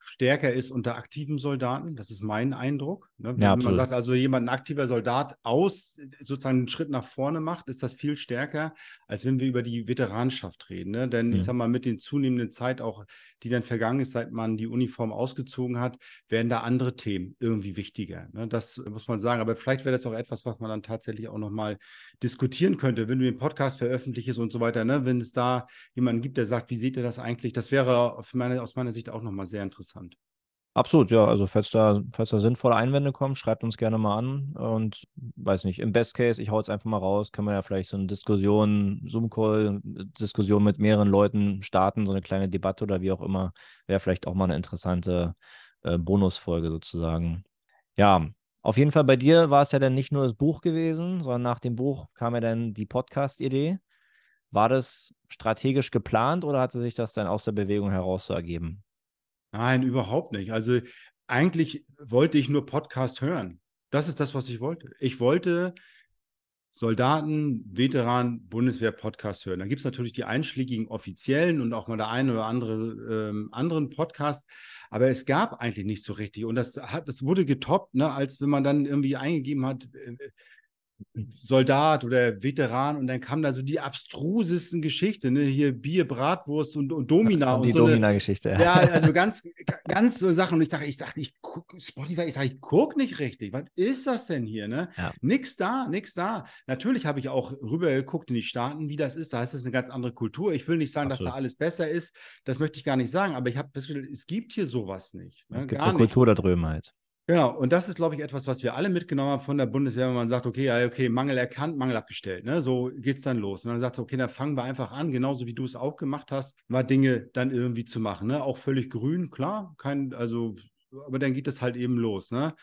stärker ist unter aktiven Soldaten. Das ist mein Eindruck. Ne? Wenn ja, man sagt, also jemand, ein aktiver Soldat aus sozusagen einen Schritt nach vorne macht, ist das viel stärker, als wenn wir über die Veteranschaft reden. Ne? Denn mhm. ich sage mal, mit den zunehmenden Zeit auch, die dann vergangen ist, seit man die Uniform ausgezogen hat, werden da andere Themen irgendwie wichtiger. Ne? Das muss man sagen. Aber vielleicht wäre das auch etwas, was man dann tatsächlich auch nochmal diskutieren könnte, wenn du den Podcast veröffentlichst und so weiter. Ne? Wenn es da jemanden gibt, der sagt, wie seht ihr das eigentlich? Das wäre meine, aus meiner Sicht auch nochmal sehr interessant. Absolut, ja. Also falls da, falls da sinnvolle Einwände kommen, schreibt uns gerne mal an. Und weiß nicht, im Best Case, ich hau jetzt einfach mal raus, kann man ja vielleicht so eine Diskussion, Zoom-Call, Diskussion mit mehreren Leuten starten, so eine kleine Debatte oder wie auch immer. Wäre vielleicht auch mal eine interessante äh, Bonusfolge sozusagen. Ja, auf jeden Fall bei dir war es ja dann nicht nur das Buch gewesen, sondern nach dem Buch kam ja dann die Podcast-Idee. War das strategisch geplant oder hatte sich das dann aus der Bewegung heraus so ergeben? Nein, überhaupt nicht. Also eigentlich wollte ich nur Podcast hören. Das ist das, was ich wollte. Ich wollte Soldaten, Veteranen, Bundeswehr-Podcast hören. Da gibt es natürlich die einschlägigen offiziellen und auch mal der eine oder andere ähm, anderen Podcast. Aber es gab eigentlich nicht so richtig. Und das, hat, das wurde getoppt, ne, als wenn man dann irgendwie eingegeben hat, äh, Soldat oder Veteran und dann kam da so die abstrusesten Geschichten, ne? hier Bier, Bratwurst und, und Domina. Und die so Domina-Geschichte. Ja, also [laughs] ganz, ganz so Sachen. Und ich dachte, ich dachte, ich gucke Spotify, ich sage, ich gucke nicht richtig. Was ist das denn hier? Ne? Ja. Nix da, nix da. Natürlich habe ich auch rüber geguckt in die Staaten, wie das ist. Da ist das eine ganz andere Kultur. Ich will nicht sagen, Absolut. dass da alles besser ist. Das möchte ich gar nicht sagen. Aber ich habe festgestellt, es gibt hier sowas nicht. Ne? Es gibt gar eine Kultur da drüben halt. Genau, und das ist, glaube ich, etwas, was wir alle mitgenommen haben von der Bundeswehr, wenn man sagt, okay, ja, okay, Mangel erkannt, Mangel abgestellt. Ne? So geht es dann los. Und dann sagt okay, dann fangen wir einfach an, genauso wie du es auch gemacht hast, mal Dinge dann irgendwie zu machen. Ne? Auch völlig grün, klar, kein, also, aber dann geht es halt eben los. Ne?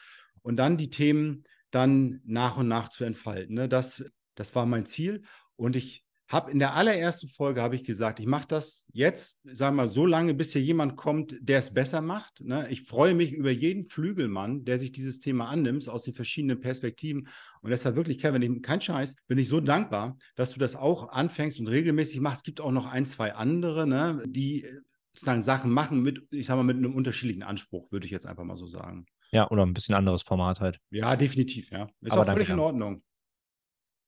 Und dann die Themen dann nach und nach zu entfalten. Ne? Das, das war mein Ziel. Und ich habe in der allerersten Folge habe ich gesagt, ich mache das jetzt, sagen wir mal, so lange, bis hier jemand kommt, der es besser macht. Ne? Ich freue mich über jeden Flügelmann, der sich dieses Thema annimmt, aus den verschiedenen Perspektiven. Und deshalb wirklich, Kevin, ich, kein Scheiß, bin ich so dankbar, dass du das auch anfängst und regelmäßig machst. Es gibt auch noch ein, zwei andere, ne, die sozusagen Sachen machen mit, ich sage mal, mit einem unterschiedlichen Anspruch, würde ich jetzt einfach mal so sagen. Ja, oder ein bisschen anderes Format halt. Ja, definitiv, ja. Ist Aber auch völlig in Ordnung.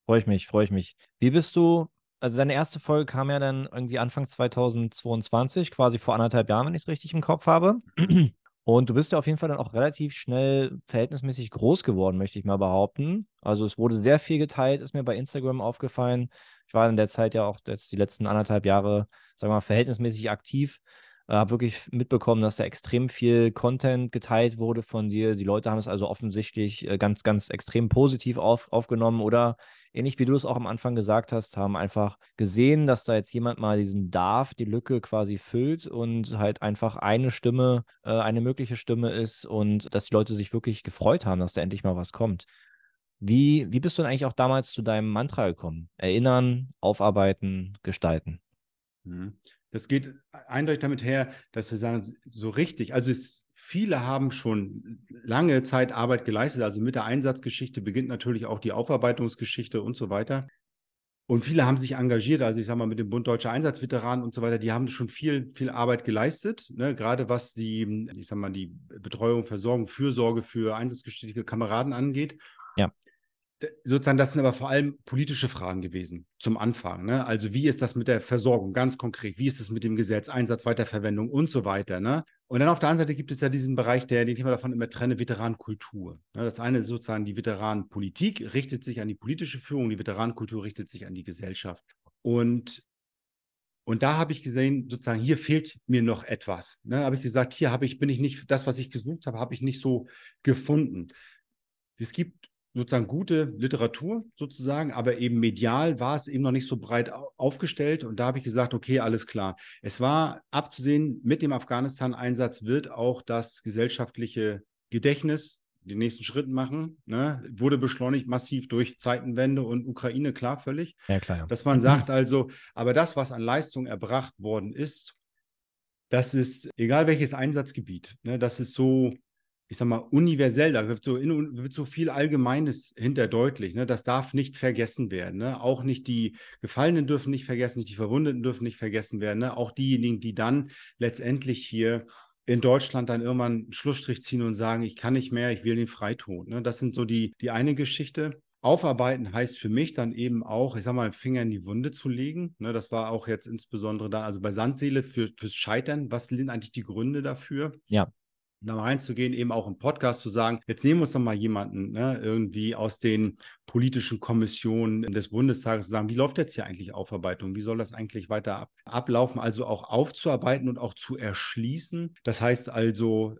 Freue ich mich, freue ich mich. Wie bist du also deine erste Folge kam ja dann irgendwie Anfang 2022, quasi vor anderthalb Jahren, wenn ich es richtig im Kopf habe. Und du bist ja auf jeden Fall dann auch relativ schnell verhältnismäßig groß geworden, möchte ich mal behaupten. Also es wurde sehr viel geteilt, ist mir bei Instagram aufgefallen. Ich war in der Zeit ja auch jetzt die letzten anderthalb Jahre, sagen wir mal, verhältnismäßig aktiv. Äh, habe wirklich mitbekommen, dass da extrem viel Content geteilt wurde von dir. Die Leute haben es also offensichtlich äh, ganz, ganz extrem positiv auf, aufgenommen oder ähnlich wie du es auch am Anfang gesagt hast, haben einfach gesehen, dass da jetzt jemand mal diesen Darf, die Lücke quasi füllt und halt einfach eine Stimme, äh, eine mögliche Stimme ist und dass die Leute sich wirklich gefreut haben, dass da endlich mal was kommt. Wie, wie bist du denn eigentlich auch damals zu deinem Mantra gekommen? Erinnern, aufarbeiten, gestalten. Das geht eindeutig damit her, dass wir sagen, so richtig, also es, viele haben schon lange Zeit Arbeit geleistet. Also mit der Einsatzgeschichte beginnt natürlich auch die Aufarbeitungsgeschichte und so weiter. Und viele haben sich engagiert, also ich sage mal mit dem Bund Deutscher Einsatzveteranen und so weiter, die haben schon viel, viel Arbeit geleistet, ne? gerade was die, ich sage mal, die Betreuung, Versorgung, Fürsorge für einsatzgeschichtliche Kameraden angeht. Ja sozusagen, das sind aber vor allem politische Fragen gewesen zum Anfang. Ne? Also wie ist das mit der Versorgung ganz konkret? Wie ist es mit dem Gesetz, Einsatz, Weiterverwendung und so weiter? Ne? Und dann auf der anderen Seite gibt es ja diesen Bereich, der, den immer davon immer trenne, Veteranenkultur. Ne? Das eine ist sozusagen die Veteranenpolitik, richtet sich an die politische Führung, die Veteranenkultur richtet sich an die Gesellschaft. Und und da habe ich gesehen, sozusagen, hier fehlt mir noch etwas. Ne, habe ich gesagt, hier habe ich, bin ich nicht, das, was ich gesucht habe, habe ich nicht so gefunden. Es gibt sozusagen gute Literatur sozusagen, aber eben medial war es eben noch nicht so breit aufgestellt. Und da habe ich gesagt, okay, alles klar. Es war abzusehen, mit dem Afghanistan-Einsatz wird auch das gesellschaftliche Gedächtnis den nächsten Schritt machen. Ne? Wurde beschleunigt massiv durch Zeitenwende und Ukraine, klar, völlig. Ja, klar. Ja. Dass man mhm. sagt also, aber das, was an Leistung erbracht worden ist, das ist, egal welches Einsatzgebiet, ne, das ist so ich sag mal, universell, da wird so, in, wird so viel Allgemeines hinter deutlich. Ne? Das darf nicht vergessen werden. Ne? Auch nicht die Gefallenen dürfen nicht vergessen, nicht die Verwundeten dürfen nicht vergessen werden. Ne? Auch diejenigen, die dann letztendlich hier in Deutschland dann irgendwann einen Schlussstrich ziehen und sagen, ich kann nicht mehr, ich will den Freitod. Ne? Das sind so die, die eine Geschichte. Aufarbeiten heißt für mich dann eben auch, ich sag mal, den Finger in die Wunde zu legen. Ne, das war auch jetzt insbesondere dann, also bei Sandseele für, fürs Scheitern. Was sind eigentlich die Gründe dafür? Ja da reinzugehen, eben auch im Podcast zu sagen, jetzt nehmen wir uns doch mal jemanden ne, irgendwie aus den politischen Kommissionen des Bundestages zu sagen, wie läuft jetzt hier eigentlich Aufarbeitung? Wie soll das eigentlich weiter ab ablaufen? Also auch aufzuarbeiten und auch zu erschließen. Das heißt also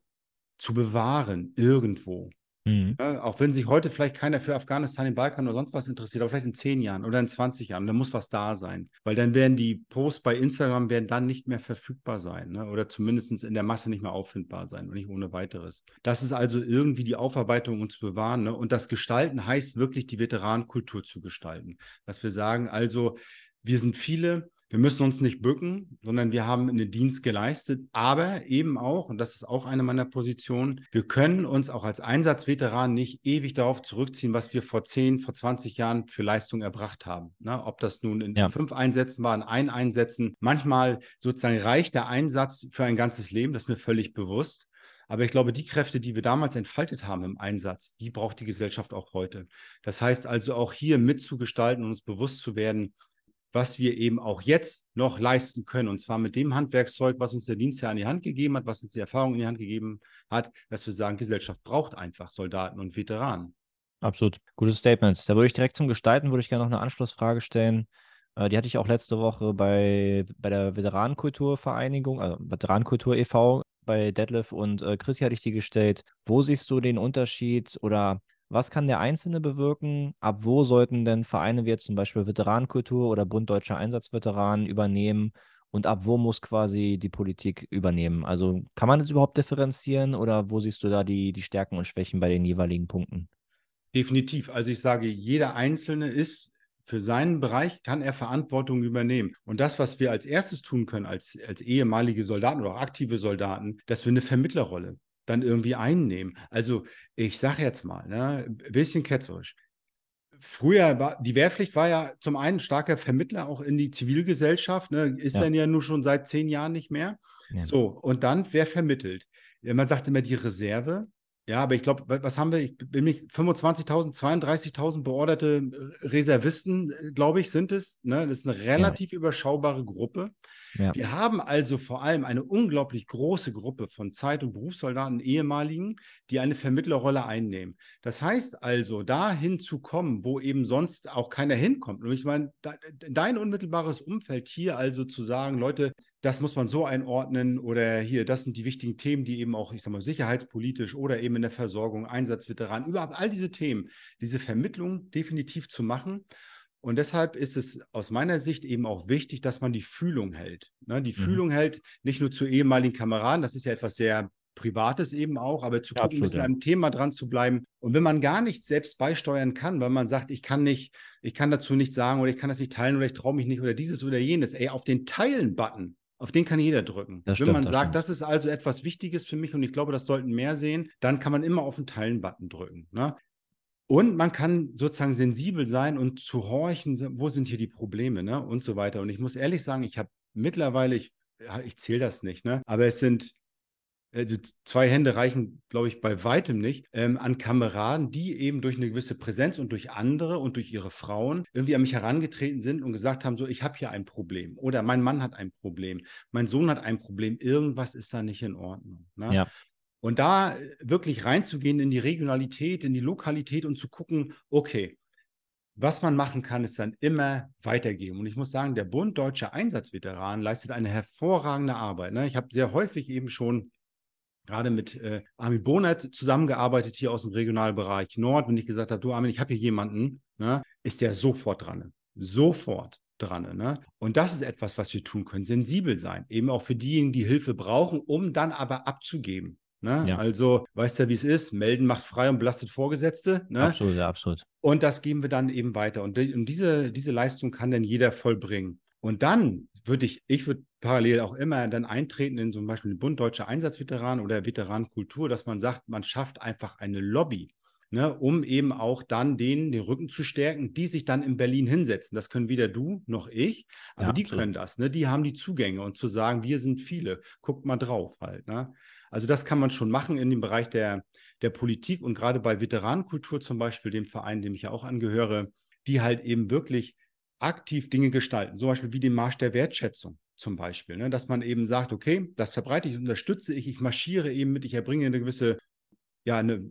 zu bewahren irgendwo. Mhm. Ja, auch wenn sich heute vielleicht keiner für Afghanistan, den Balkan oder sonst was interessiert, aber vielleicht in zehn Jahren oder in 20 Jahren, dann muss was da sein. Weil dann werden die Posts bei Instagram werden dann nicht mehr verfügbar sein ne? oder zumindest in der Masse nicht mehr auffindbar sein und nicht ohne weiteres. Das ist also irgendwie die Aufarbeitung uns bewahren. Ne? Und das Gestalten heißt wirklich die Veteranenkultur zu gestalten. Dass wir sagen, also wir sind viele, wir müssen uns nicht bücken, sondern wir haben einen Dienst geleistet, aber eben auch, und das ist auch eine meiner Positionen, wir können uns auch als Einsatzveteran nicht ewig darauf zurückziehen, was wir vor 10, vor 20 Jahren für Leistung erbracht haben. Ne? Ob das nun in ja. fünf Einsätzen war, in ein Einsätzen. Manchmal sozusagen reicht der Einsatz für ein ganzes Leben, das ist mir völlig bewusst. Aber ich glaube, die Kräfte, die wir damals entfaltet haben im Einsatz, die braucht die Gesellschaft auch heute. Das heißt also auch hier mitzugestalten und uns bewusst zu werden, was wir eben auch jetzt noch leisten können. Und zwar mit dem Handwerkszeug, was uns der Dienst ja an die Hand gegeben hat, was uns die Erfahrung in die Hand gegeben hat, dass wir sagen, Gesellschaft braucht einfach Soldaten und Veteranen. Absolut. Gutes Statement. Da würde ich direkt zum Gestalten, würde ich gerne noch eine Anschlussfrage stellen. Äh, die hatte ich auch letzte Woche bei, bei der Veteranenkulturvereinigung, also Veteranenkultur e.V. bei Detlef und äh, Chrissy hatte ich die gestellt. Wo siehst du den Unterschied oder was kann der Einzelne bewirken? Ab wo sollten denn Vereine wie jetzt zum Beispiel Veteranenkultur oder Bund Deutscher Einsatzveteranen übernehmen? Und ab wo muss quasi die Politik übernehmen? Also kann man das überhaupt differenzieren oder wo siehst du da die, die Stärken und Schwächen bei den jeweiligen Punkten? Definitiv. Also ich sage, jeder Einzelne ist für seinen Bereich kann er Verantwortung übernehmen. Und das, was wir als erstes tun können, als, als ehemalige Soldaten oder auch aktive Soldaten, dass wir eine Vermittlerrolle dann irgendwie einnehmen. Also ich sage jetzt mal, ne, ein bisschen ketzerisch. Früher war die Wehrpflicht war ja zum einen starker Vermittler auch in die Zivilgesellschaft, ne, ist ja. dann ja nur schon seit zehn Jahren nicht mehr. Ja. So, und dann, wer vermittelt? Man sagt immer die Reserve, ja, aber ich glaube, was haben wir? Ich bin nicht 25.000, 32.000 beorderte äh, Reservisten, äh, glaube ich, sind es. Ne? Das ist eine relativ ja. überschaubare Gruppe. Ja. Wir haben also vor allem eine unglaublich große Gruppe von Zeit- und Berufssoldaten, ehemaligen, die eine Vermittlerrolle einnehmen. Das heißt also, dahin zu kommen, wo eben sonst auch keiner hinkommt. Und ich meine, dein unmittelbares Umfeld hier also zu sagen, Leute, das muss man so einordnen oder hier, das sind die wichtigen Themen, die eben auch, ich sag mal, sicherheitspolitisch oder eben in der Versorgung, Einsatzveteranen, überhaupt all diese Themen, diese Vermittlung definitiv zu machen. Und deshalb ist es aus meiner Sicht eben auch wichtig, dass man die Fühlung hält. Ne? Die mhm. Fühlung hält nicht nur zu ehemaligen Kameraden, das ist ja etwas sehr Privates eben auch, aber zu gucken, Absolut, ja. einem Thema dran zu bleiben. Und wenn man gar nichts selbst beisteuern kann, weil man sagt, ich kann nicht, ich kann dazu nichts sagen oder ich kann das nicht teilen oder ich traue mich nicht oder dieses oder jenes, ey, auf den Teilen-Button, auf den kann jeder drücken. Das wenn stimmt, man das sagt, stimmt. das ist also etwas Wichtiges für mich und ich glaube, das sollten mehr sehen, dann kann man immer auf den Teilen-Button drücken. Ne? Und man kann sozusagen sensibel sein und zu horchen, wo sind hier die Probleme, ne? Und so weiter. Und ich muss ehrlich sagen, ich habe mittlerweile, ich, ich zähle das nicht, ne? Aber es sind also zwei Hände reichen, glaube ich, bei weitem nicht, ähm, an Kameraden, die eben durch eine gewisse Präsenz und durch andere und durch ihre Frauen irgendwie an mich herangetreten sind und gesagt haben, so, ich habe hier ein Problem oder mein Mann hat ein Problem, mein Sohn hat ein Problem, irgendwas ist da nicht in Ordnung. Ne? Ja. Und da äh, wirklich reinzugehen in die Regionalität, in die Lokalität und zu gucken, okay, was man machen kann, ist dann immer weitergeben. Und ich muss sagen, der Bund Deutscher Einsatzveteranen leistet eine hervorragende Arbeit. Ne? Ich habe sehr häufig eben schon gerade mit äh, Armin Bonert zusammengearbeitet hier aus dem Regionalbereich Nord. Wenn ich gesagt habe, du Armin, ich habe hier jemanden, ne? ist der sofort dran. Sofort dran. Ne? Und das ist etwas, was wir tun können. Sensibel sein, eben auch für diejenigen, die Hilfe brauchen, um dann aber abzugeben. Ne? Ja. Also, weißt du, wie es ist? Melden macht frei und belastet Vorgesetzte. Ne? Absolut, ja, absolut. Und das geben wir dann eben weiter. Und, die, und diese, diese Leistung kann dann jeder vollbringen. Und dann würde ich, ich würde parallel auch immer dann eintreten in zum Beispiel den Bund Deutscher Einsatzveteranen oder Veteranenkultur, dass man sagt, man schafft einfach eine Lobby. Ne, um eben auch dann denen den Rücken zu stärken, die sich dann in Berlin hinsetzen. Das können weder du noch ich, aber ja, die absolut. können das. Ne? Die haben die Zugänge und zu sagen, wir sind viele, guckt mal drauf halt. Ne? Also das kann man schon machen in dem Bereich der, der Politik und gerade bei Veteranenkultur zum Beispiel, dem Verein, dem ich ja auch angehöre, die halt eben wirklich aktiv Dinge gestalten, zum Beispiel wie den Marsch der Wertschätzung zum Beispiel, ne? dass man eben sagt, okay, das verbreite ich, unterstütze ich, ich marschiere eben mit, ich erbringe eine gewisse, ja, eine,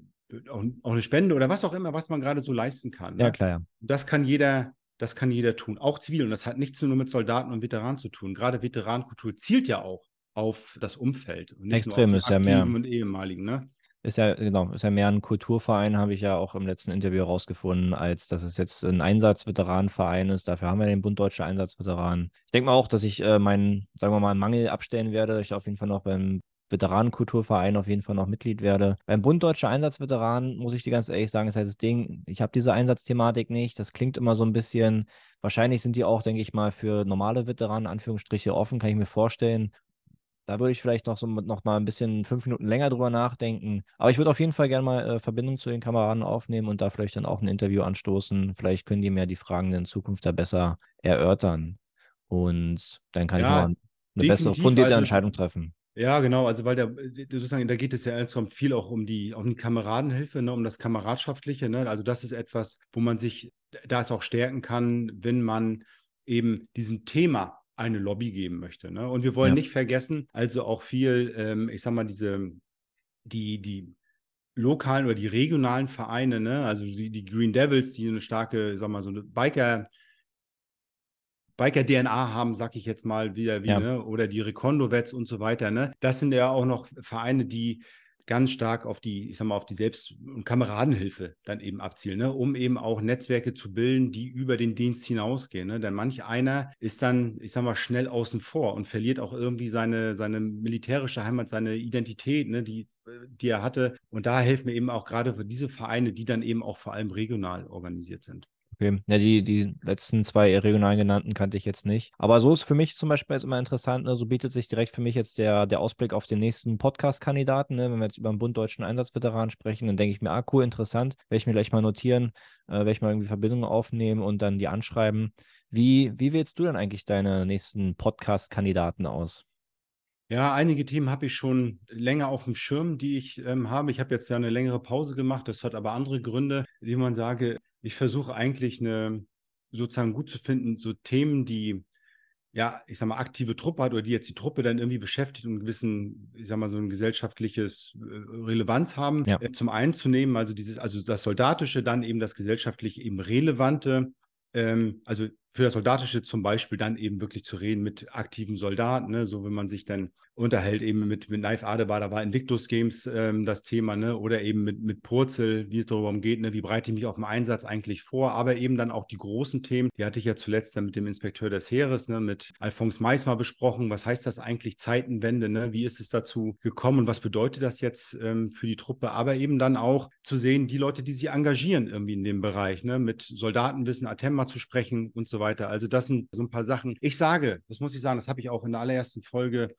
auch, auch eine Spende oder was auch immer, was man gerade so leisten kann. Ne? Ja, klar, ja. Das kann jeder, das kann jeder tun, auch zivil. Und das hat nichts nur mit Soldaten und Veteranen zu tun. Gerade Veteranenkultur zielt ja auch auf das Umfeld. Und nicht Extrem ist ja mehr. Und ehemaligen, ne? Ist ja, genau, ist ja mehr ein Kulturverein, habe ich ja auch im letzten Interview herausgefunden, als dass es jetzt ein Einsatzveteranenverein ist. Dafür haben wir den Bund Deutsche Einsatzveteranen. Ich denke mal auch, dass ich äh, meinen, sagen wir mal, Mangel abstellen werde, dass ich auf jeden Fall noch beim Veteranenkulturverein auf jeden Fall noch Mitglied werde. Beim Bund Deutsche Einsatzveteranen muss ich dir ganz ehrlich sagen, ist halt das Ding, ich habe diese Einsatzthematik nicht. Das klingt immer so ein bisschen, wahrscheinlich sind die auch, denke ich mal, für normale Veteranen, Anführungsstriche, offen, kann ich mir vorstellen. Da würde ich vielleicht noch so noch mal ein bisschen fünf Minuten länger drüber nachdenken. Aber ich würde auf jeden Fall gerne mal äh, Verbindung zu den Kameraden aufnehmen und da vielleicht dann auch ein Interview anstoßen. Vielleicht können die mir die Fragen in Zukunft da besser erörtern. Und dann kann ja, ich mal eine bessere, fundierte also, Entscheidung treffen. Ja, genau, also weil der sozusagen, da geht es ja insgesamt viel auch um die, um die Kameradenhilfe, ne, um das Kameradschaftliche. Ne? Also das ist etwas, wo man sich da auch stärken kann, wenn man eben diesem Thema eine Lobby geben möchte. Ne? Und wir wollen ja. nicht vergessen, also auch viel, ähm, ich sag mal, diese, die, die lokalen oder die regionalen Vereine, ne? also die, die Green Devils, die eine starke, sag mal, so eine Biker, Biker-DNA haben, sag ich jetzt mal wieder, wie, ja. ne? oder die Recondo-Vets und so weiter. Ne? Das sind ja auch noch Vereine, die ganz stark auf die, ich sag mal, auf die Selbst- und Kameradenhilfe dann eben abzielen, ne? um eben auch Netzwerke zu bilden, die über den Dienst hinausgehen. Ne? Denn manch einer ist dann, ich sag mal, schnell außen vor und verliert auch irgendwie seine, seine militärische Heimat, seine Identität, ne? die, die er hatte. Und da helfen mir eben auch gerade diese Vereine, die dann eben auch vor allem regional organisiert sind. Okay, ja, die, die letzten zwei regional genannten kannte ich jetzt nicht. Aber so ist für mich zum Beispiel jetzt immer interessant, ne? so bietet sich direkt für mich jetzt der, der Ausblick auf den nächsten Podcast-Kandidaten. Ne? Wenn wir jetzt über einen Bund deutschen Einsatzveteranen sprechen, dann denke ich mir, ah, cool, interessant, werde ich mir gleich mal notieren, äh, werde ich mal irgendwie Verbindungen aufnehmen und dann die anschreiben. Wie, wie wählst du denn eigentlich deine nächsten Podcast-Kandidaten aus? Ja, einige Themen habe ich schon länger auf dem Schirm, die ich ähm, habe. Ich habe jetzt ja eine längere Pause gemacht. Das hat aber andere Gründe, die man sage, ich versuche eigentlich eine sozusagen gut zu finden, so Themen, die ja, ich sag mal, aktive Truppe hat oder die jetzt die Truppe dann irgendwie beschäftigt und einen gewissen, ich sag mal, so ein gesellschaftliches äh, Relevanz haben, ja. äh, zum einen zu nehmen, also dieses, also das Soldatische, dann eben das gesellschaftlich eben Relevante, ähm, also für das Soldatische zum Beispiel dann eben wirklich zu reden mit aktiven Soldaten, ne? so wenn man sich dann unterhält, eben mit, mit Knife Adebar, da war Invictus Games ähm, das Thema, ne? oder eben mit, mit Purzel, wie es darum geht, ne? wie bereite ich mich auf den Einsatz eigentlich vor, aber eben dann auch die großen Themen, die hatte ich ja zuletzt dann mit dem Inspekteur des Heeres, ne? mit Alphonse Mais mal besprochen, was heißt das eigentlich, Zeitenwende, ne? wie ist es dazu gekommen was bedeutet das jetzt ähm, für die Truppe, aber eben dann auch zu sehen, die Leute, die sich engagieren irgendwie in dem Bereich, ne? mit Soldatenwissen, Atemma zu sprechen und so weiter. Also das sind so ein paar Sachen. Ich sage, das muss ich sagen, das habe ich auch in der allerersten Folge,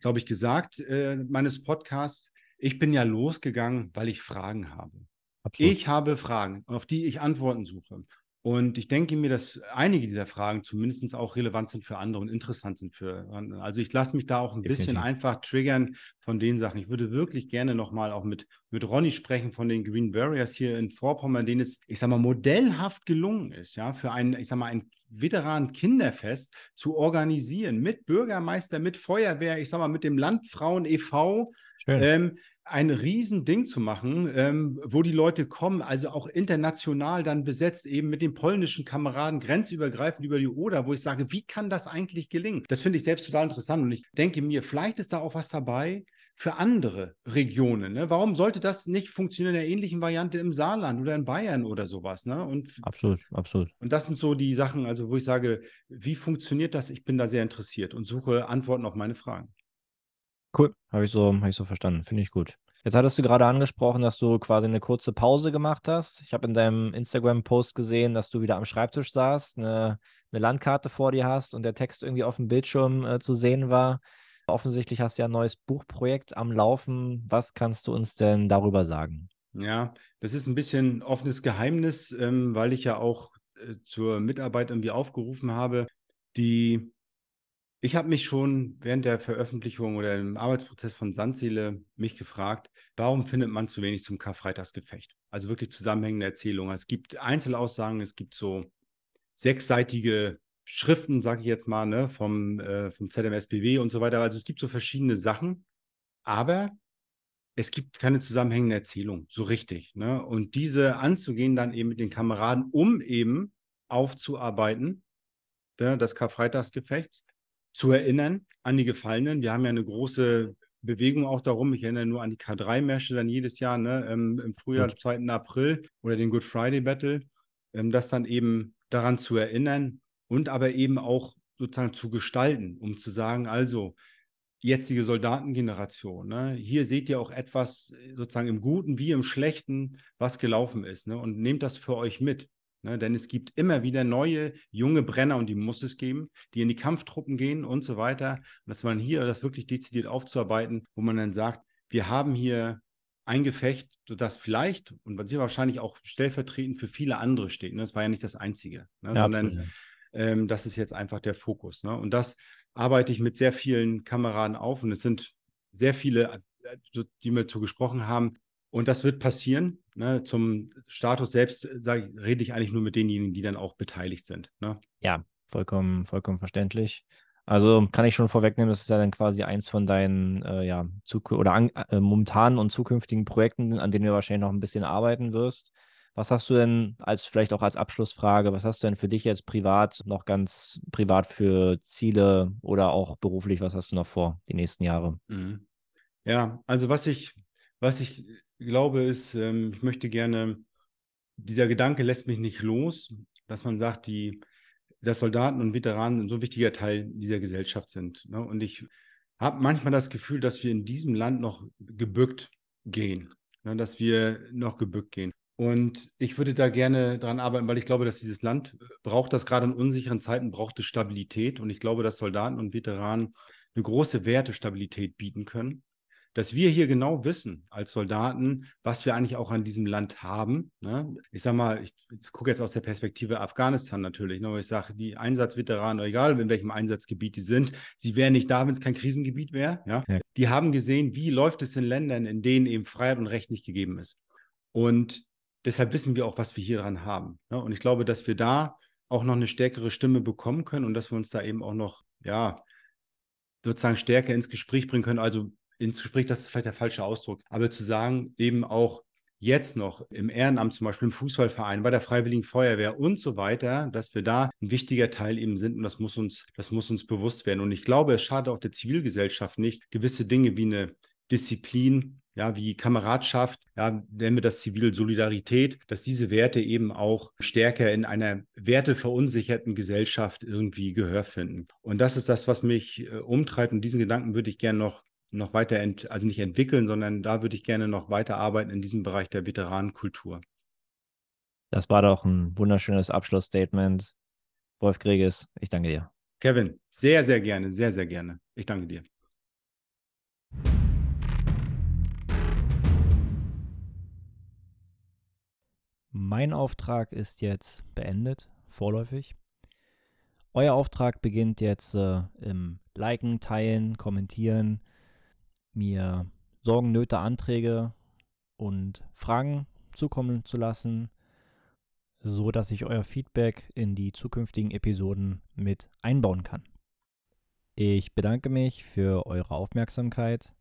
glaube ich, gesagt, äh, meines Podcasts. Ich bin ja losgegangen, weil ich Fragen habe. Absolut. Ich habe Fragen, auf die ich Antworten suche. Und ich denke mir, dass einige dieser Fragen zumindest auch relevant sind für andere und interessant sind für andere. Also ich lasse mich da auch ein Definitiv. bisschen einfach triggern von den Sachen. Ich würde wirklich gerne nochmal auch mit, mit Ronny sprechen von den Green Barriers hier in Vorpommern, denen es, ich sag mal, modellhaft gelungen ist, ja, für ein, ich sag mal, ein Veteran-Kinderfest zu organisieren mit Bürgermeister, mit Feuerwehr, ich sag mal, mit dem Landfrauen e.V. Ähm, ein Riesending zu machen, ähm, wo die Leute kommen, also auch international dann besetzt, eben mit den polnischen Kameraden grenzübergreifend über die Oder, wo ich sage, wie kann das eigentlich gelingen? Das finde ich selbst total interessant und ich denke mir, vielleicht ist da auch was dabei für andere Regionen. Ne? Warum sollte das nicht funktionieren in der ähnlichen Variante im Saarland oder in Bayern oder sowas? Ne? Und, absolut, absolut. Und das sind so die Sachen, also wo ich sage, wie funktioniert das? Ich bin da sehr interessiert und suche Antworten auf meine Fragen. Cool, habe ich, so, hab ich so verstanden. Finde ich gut. Jetzt hattest du gerade angesprochen, dass du quasi eine kurze Pause gemacht hast. Ich habe in deinem Instagram-Post gesehen, dass du wieder am Schreibtisch saßt, eine, eine, Landkarte vor dir hast und der Text irgendwie auf dem Bildschirm äh, zu sehen war. Offensichtlich hast du ja ein neues Buchprojekt am Laufen. Was kannst du uns denn darüber sagen? Ja, das ist ein bisschen offenes Geheimnis, ähm, weil ich ja auch äh, zur Mitarbeit irgendwie aufgerufen habe. Die ich habe mich schon während der Veröffentlichung oder im Arbeitsprozess von Sandseele mich gefragt, warum findet man zu wenig zum Karfreitagsgefecht? Also wirklich zusammenhängende Erzählungen. Es gibt Einzelaussagen, es gibt so sechsseitige Schriften, sage ich jetzt mal, ne, vom, äh, vom ZMSBW und so weiter. Also es gibt so verschiedene Sachen, aber es gibt keine zusammenhängende Erzählung, so richtig. Ne? Und diese anzugehen dann eben mit den Kameraden, um eben aufzuarbeiten, ne, das Karfreitagsgefechts, zu erinnern an die Gefallenen. Wir haben ja eine große Bewegung auch darum. Ich erinnere nur an die K3-Märsche dann jedes Jahr, ne, im, im Frühjahr, 2. April oder den Good Friday Battle, ähm, das dann eben daran zu erinnern und aber eben auch sozusagen zu gestalten, um zu sagen, also jetzige Soldatengeneration, ne, hier seht ihr auch etwas sozusagen im Guten wie im Schlechten, was gelaufen ist, ne, und nehmt das für euch mit. Ne, denn es gibt immer wieder neue, junge Brenner und die muss es geben, die in die Kampftruppen gehen und so weiter. Und dass man hier das wirklich dezidiert aufzuarbeiten, wo man dann sagt, wir haben hier ein Gefecht, das vielleicht und was hier wahrscheinlich auch stellvertretend für viele andere steht. Ne? Das war ja nicht das Einzige, ne? ja, sondern absolut, ja. ähm, das ist jetzt einfach der Fokus. Ne? Und das arbeite ich mit sehr vielen Kameraden auf und es sind sehr viele, äh, die mir zu gesprochen haben, und das wird passieren. Ne? Zum Status selbst äh, sag, rede ich eigentlich nur mit denjenigen, die dann auch beteiligt sind. Ne? Ja, vollkommen, vollkommen verständlich. Also kann ich schon vorwegnehmen, das ist ja dann quasi eins von deinen äh, ja, oder an, äh, momentanen und zukünftigen Projekten, an denen du wahrscheinlich noch ein bisschen arbeiten wirst. Was hast du denn als vielleicht auch als Abschlussfrage, was hast du denn für dich jetzt privat noch ganz privat für Ziele oder auch beruflich, was hast du noch vor die nächsten Jahre? Mhm. Ja, also was ich, was ich glaube, ist, ähm, ich möchte gerne, dieser Gedanke lässt mich nicht los, dass man sagt, die, dass Soldaten und Veteranen ein so wichtiger Teil dieser Gesellschaft sind. Ne? Und ich habe manchmal das Gefühl, dass wir in diesem Land noch gebückt gehen, ne? dass wir noch gebückt gehen. Und ich würde da gerne dran arbeiten, weil ich glaube, dass dieses Land braucht das gerade in unsicheren Zeiten, braucht es Stabilität. Und ich glaube, dass Soldaten und Veteranen eine große Wertestabilität bieten können. Dass wir hier genau wissen als Soldaten, was wir eigentlich auch an diesem Land haben. Ne? Ich sage mal, ich, ich gucke jetzt aus der Perspektive Afghanistan natürlich. Ne? Ich sage, die Einsatzveteranen, egal in welchem Einsatzgebiet die sind, sie wären nicht da, wenn es kein Krisengebiet wäre. Ja? ja? Die haben gesehen, wie läuft es in Ländern, in denen eben Freiheit und Recht nicht gegeben ist. Und deshalb wissen wir auch, was wir hier dran haben. Ne? Und ich glaube, dass wir da auch noch eine stärkere Stimme bekommen können und dass wir uns da eben auch noch, ja, sozusagen stärker ins Gespräch bringen können. Also ins Gespräch, das ist vielleicht der falsche Ausdruck, aber zu sagen, eben auch jetzt noch im Ehrenamt, zum Beispiel im Fußballverein, bei der Freiwilligen Feuerwehr und so weiter, dass wir da ein wichtiger Teil eben sind und das muss uns, das muss uns bewusst werden. Und ich glaube, es schadet auch der Zivilgesellschaft nicht, gewisse Dinge wie eine Disziplin, ja, wie Kameradschaft, ja, nennen wir das Zivilsolidarität, dass diese Werte eben auch stärker in einer werteverunsicherten Gesellschaft irgendwie Gehör finden. Und das ist das, was mich äh, umtreibt. Und diesen Gedanken würde ich gerne noch noch weiter, ent, also nicht entwickeln, sondern da würde ich gerne noch weiter arbeiten in diesem Bereich der Veteranenkultur. Das war doch ein wunderschönes Abschlussstatement. Wolf Greges, ich danke dir. Kevin, sehr, sehr gerne, sehr, sehr gerne. Ich danke dir. Mein Auftrag ist jetzt beendet, vorläufig. Euer Auftrag beginnt jetzt äh, im Liken, Teilen, Kommentieren, mir Sorgen, Nöte, Anträge und Fragen zukommen zu lassen, so dass ich euer Feedback in die zukünftigen Episoden mit einbauen kann. Ich bedanke mich für eure Aufmerksamkeit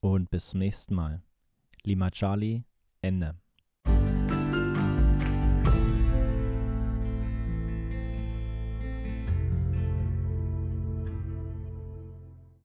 und bis zum nächsten Mal. Lima Charlie, Ende.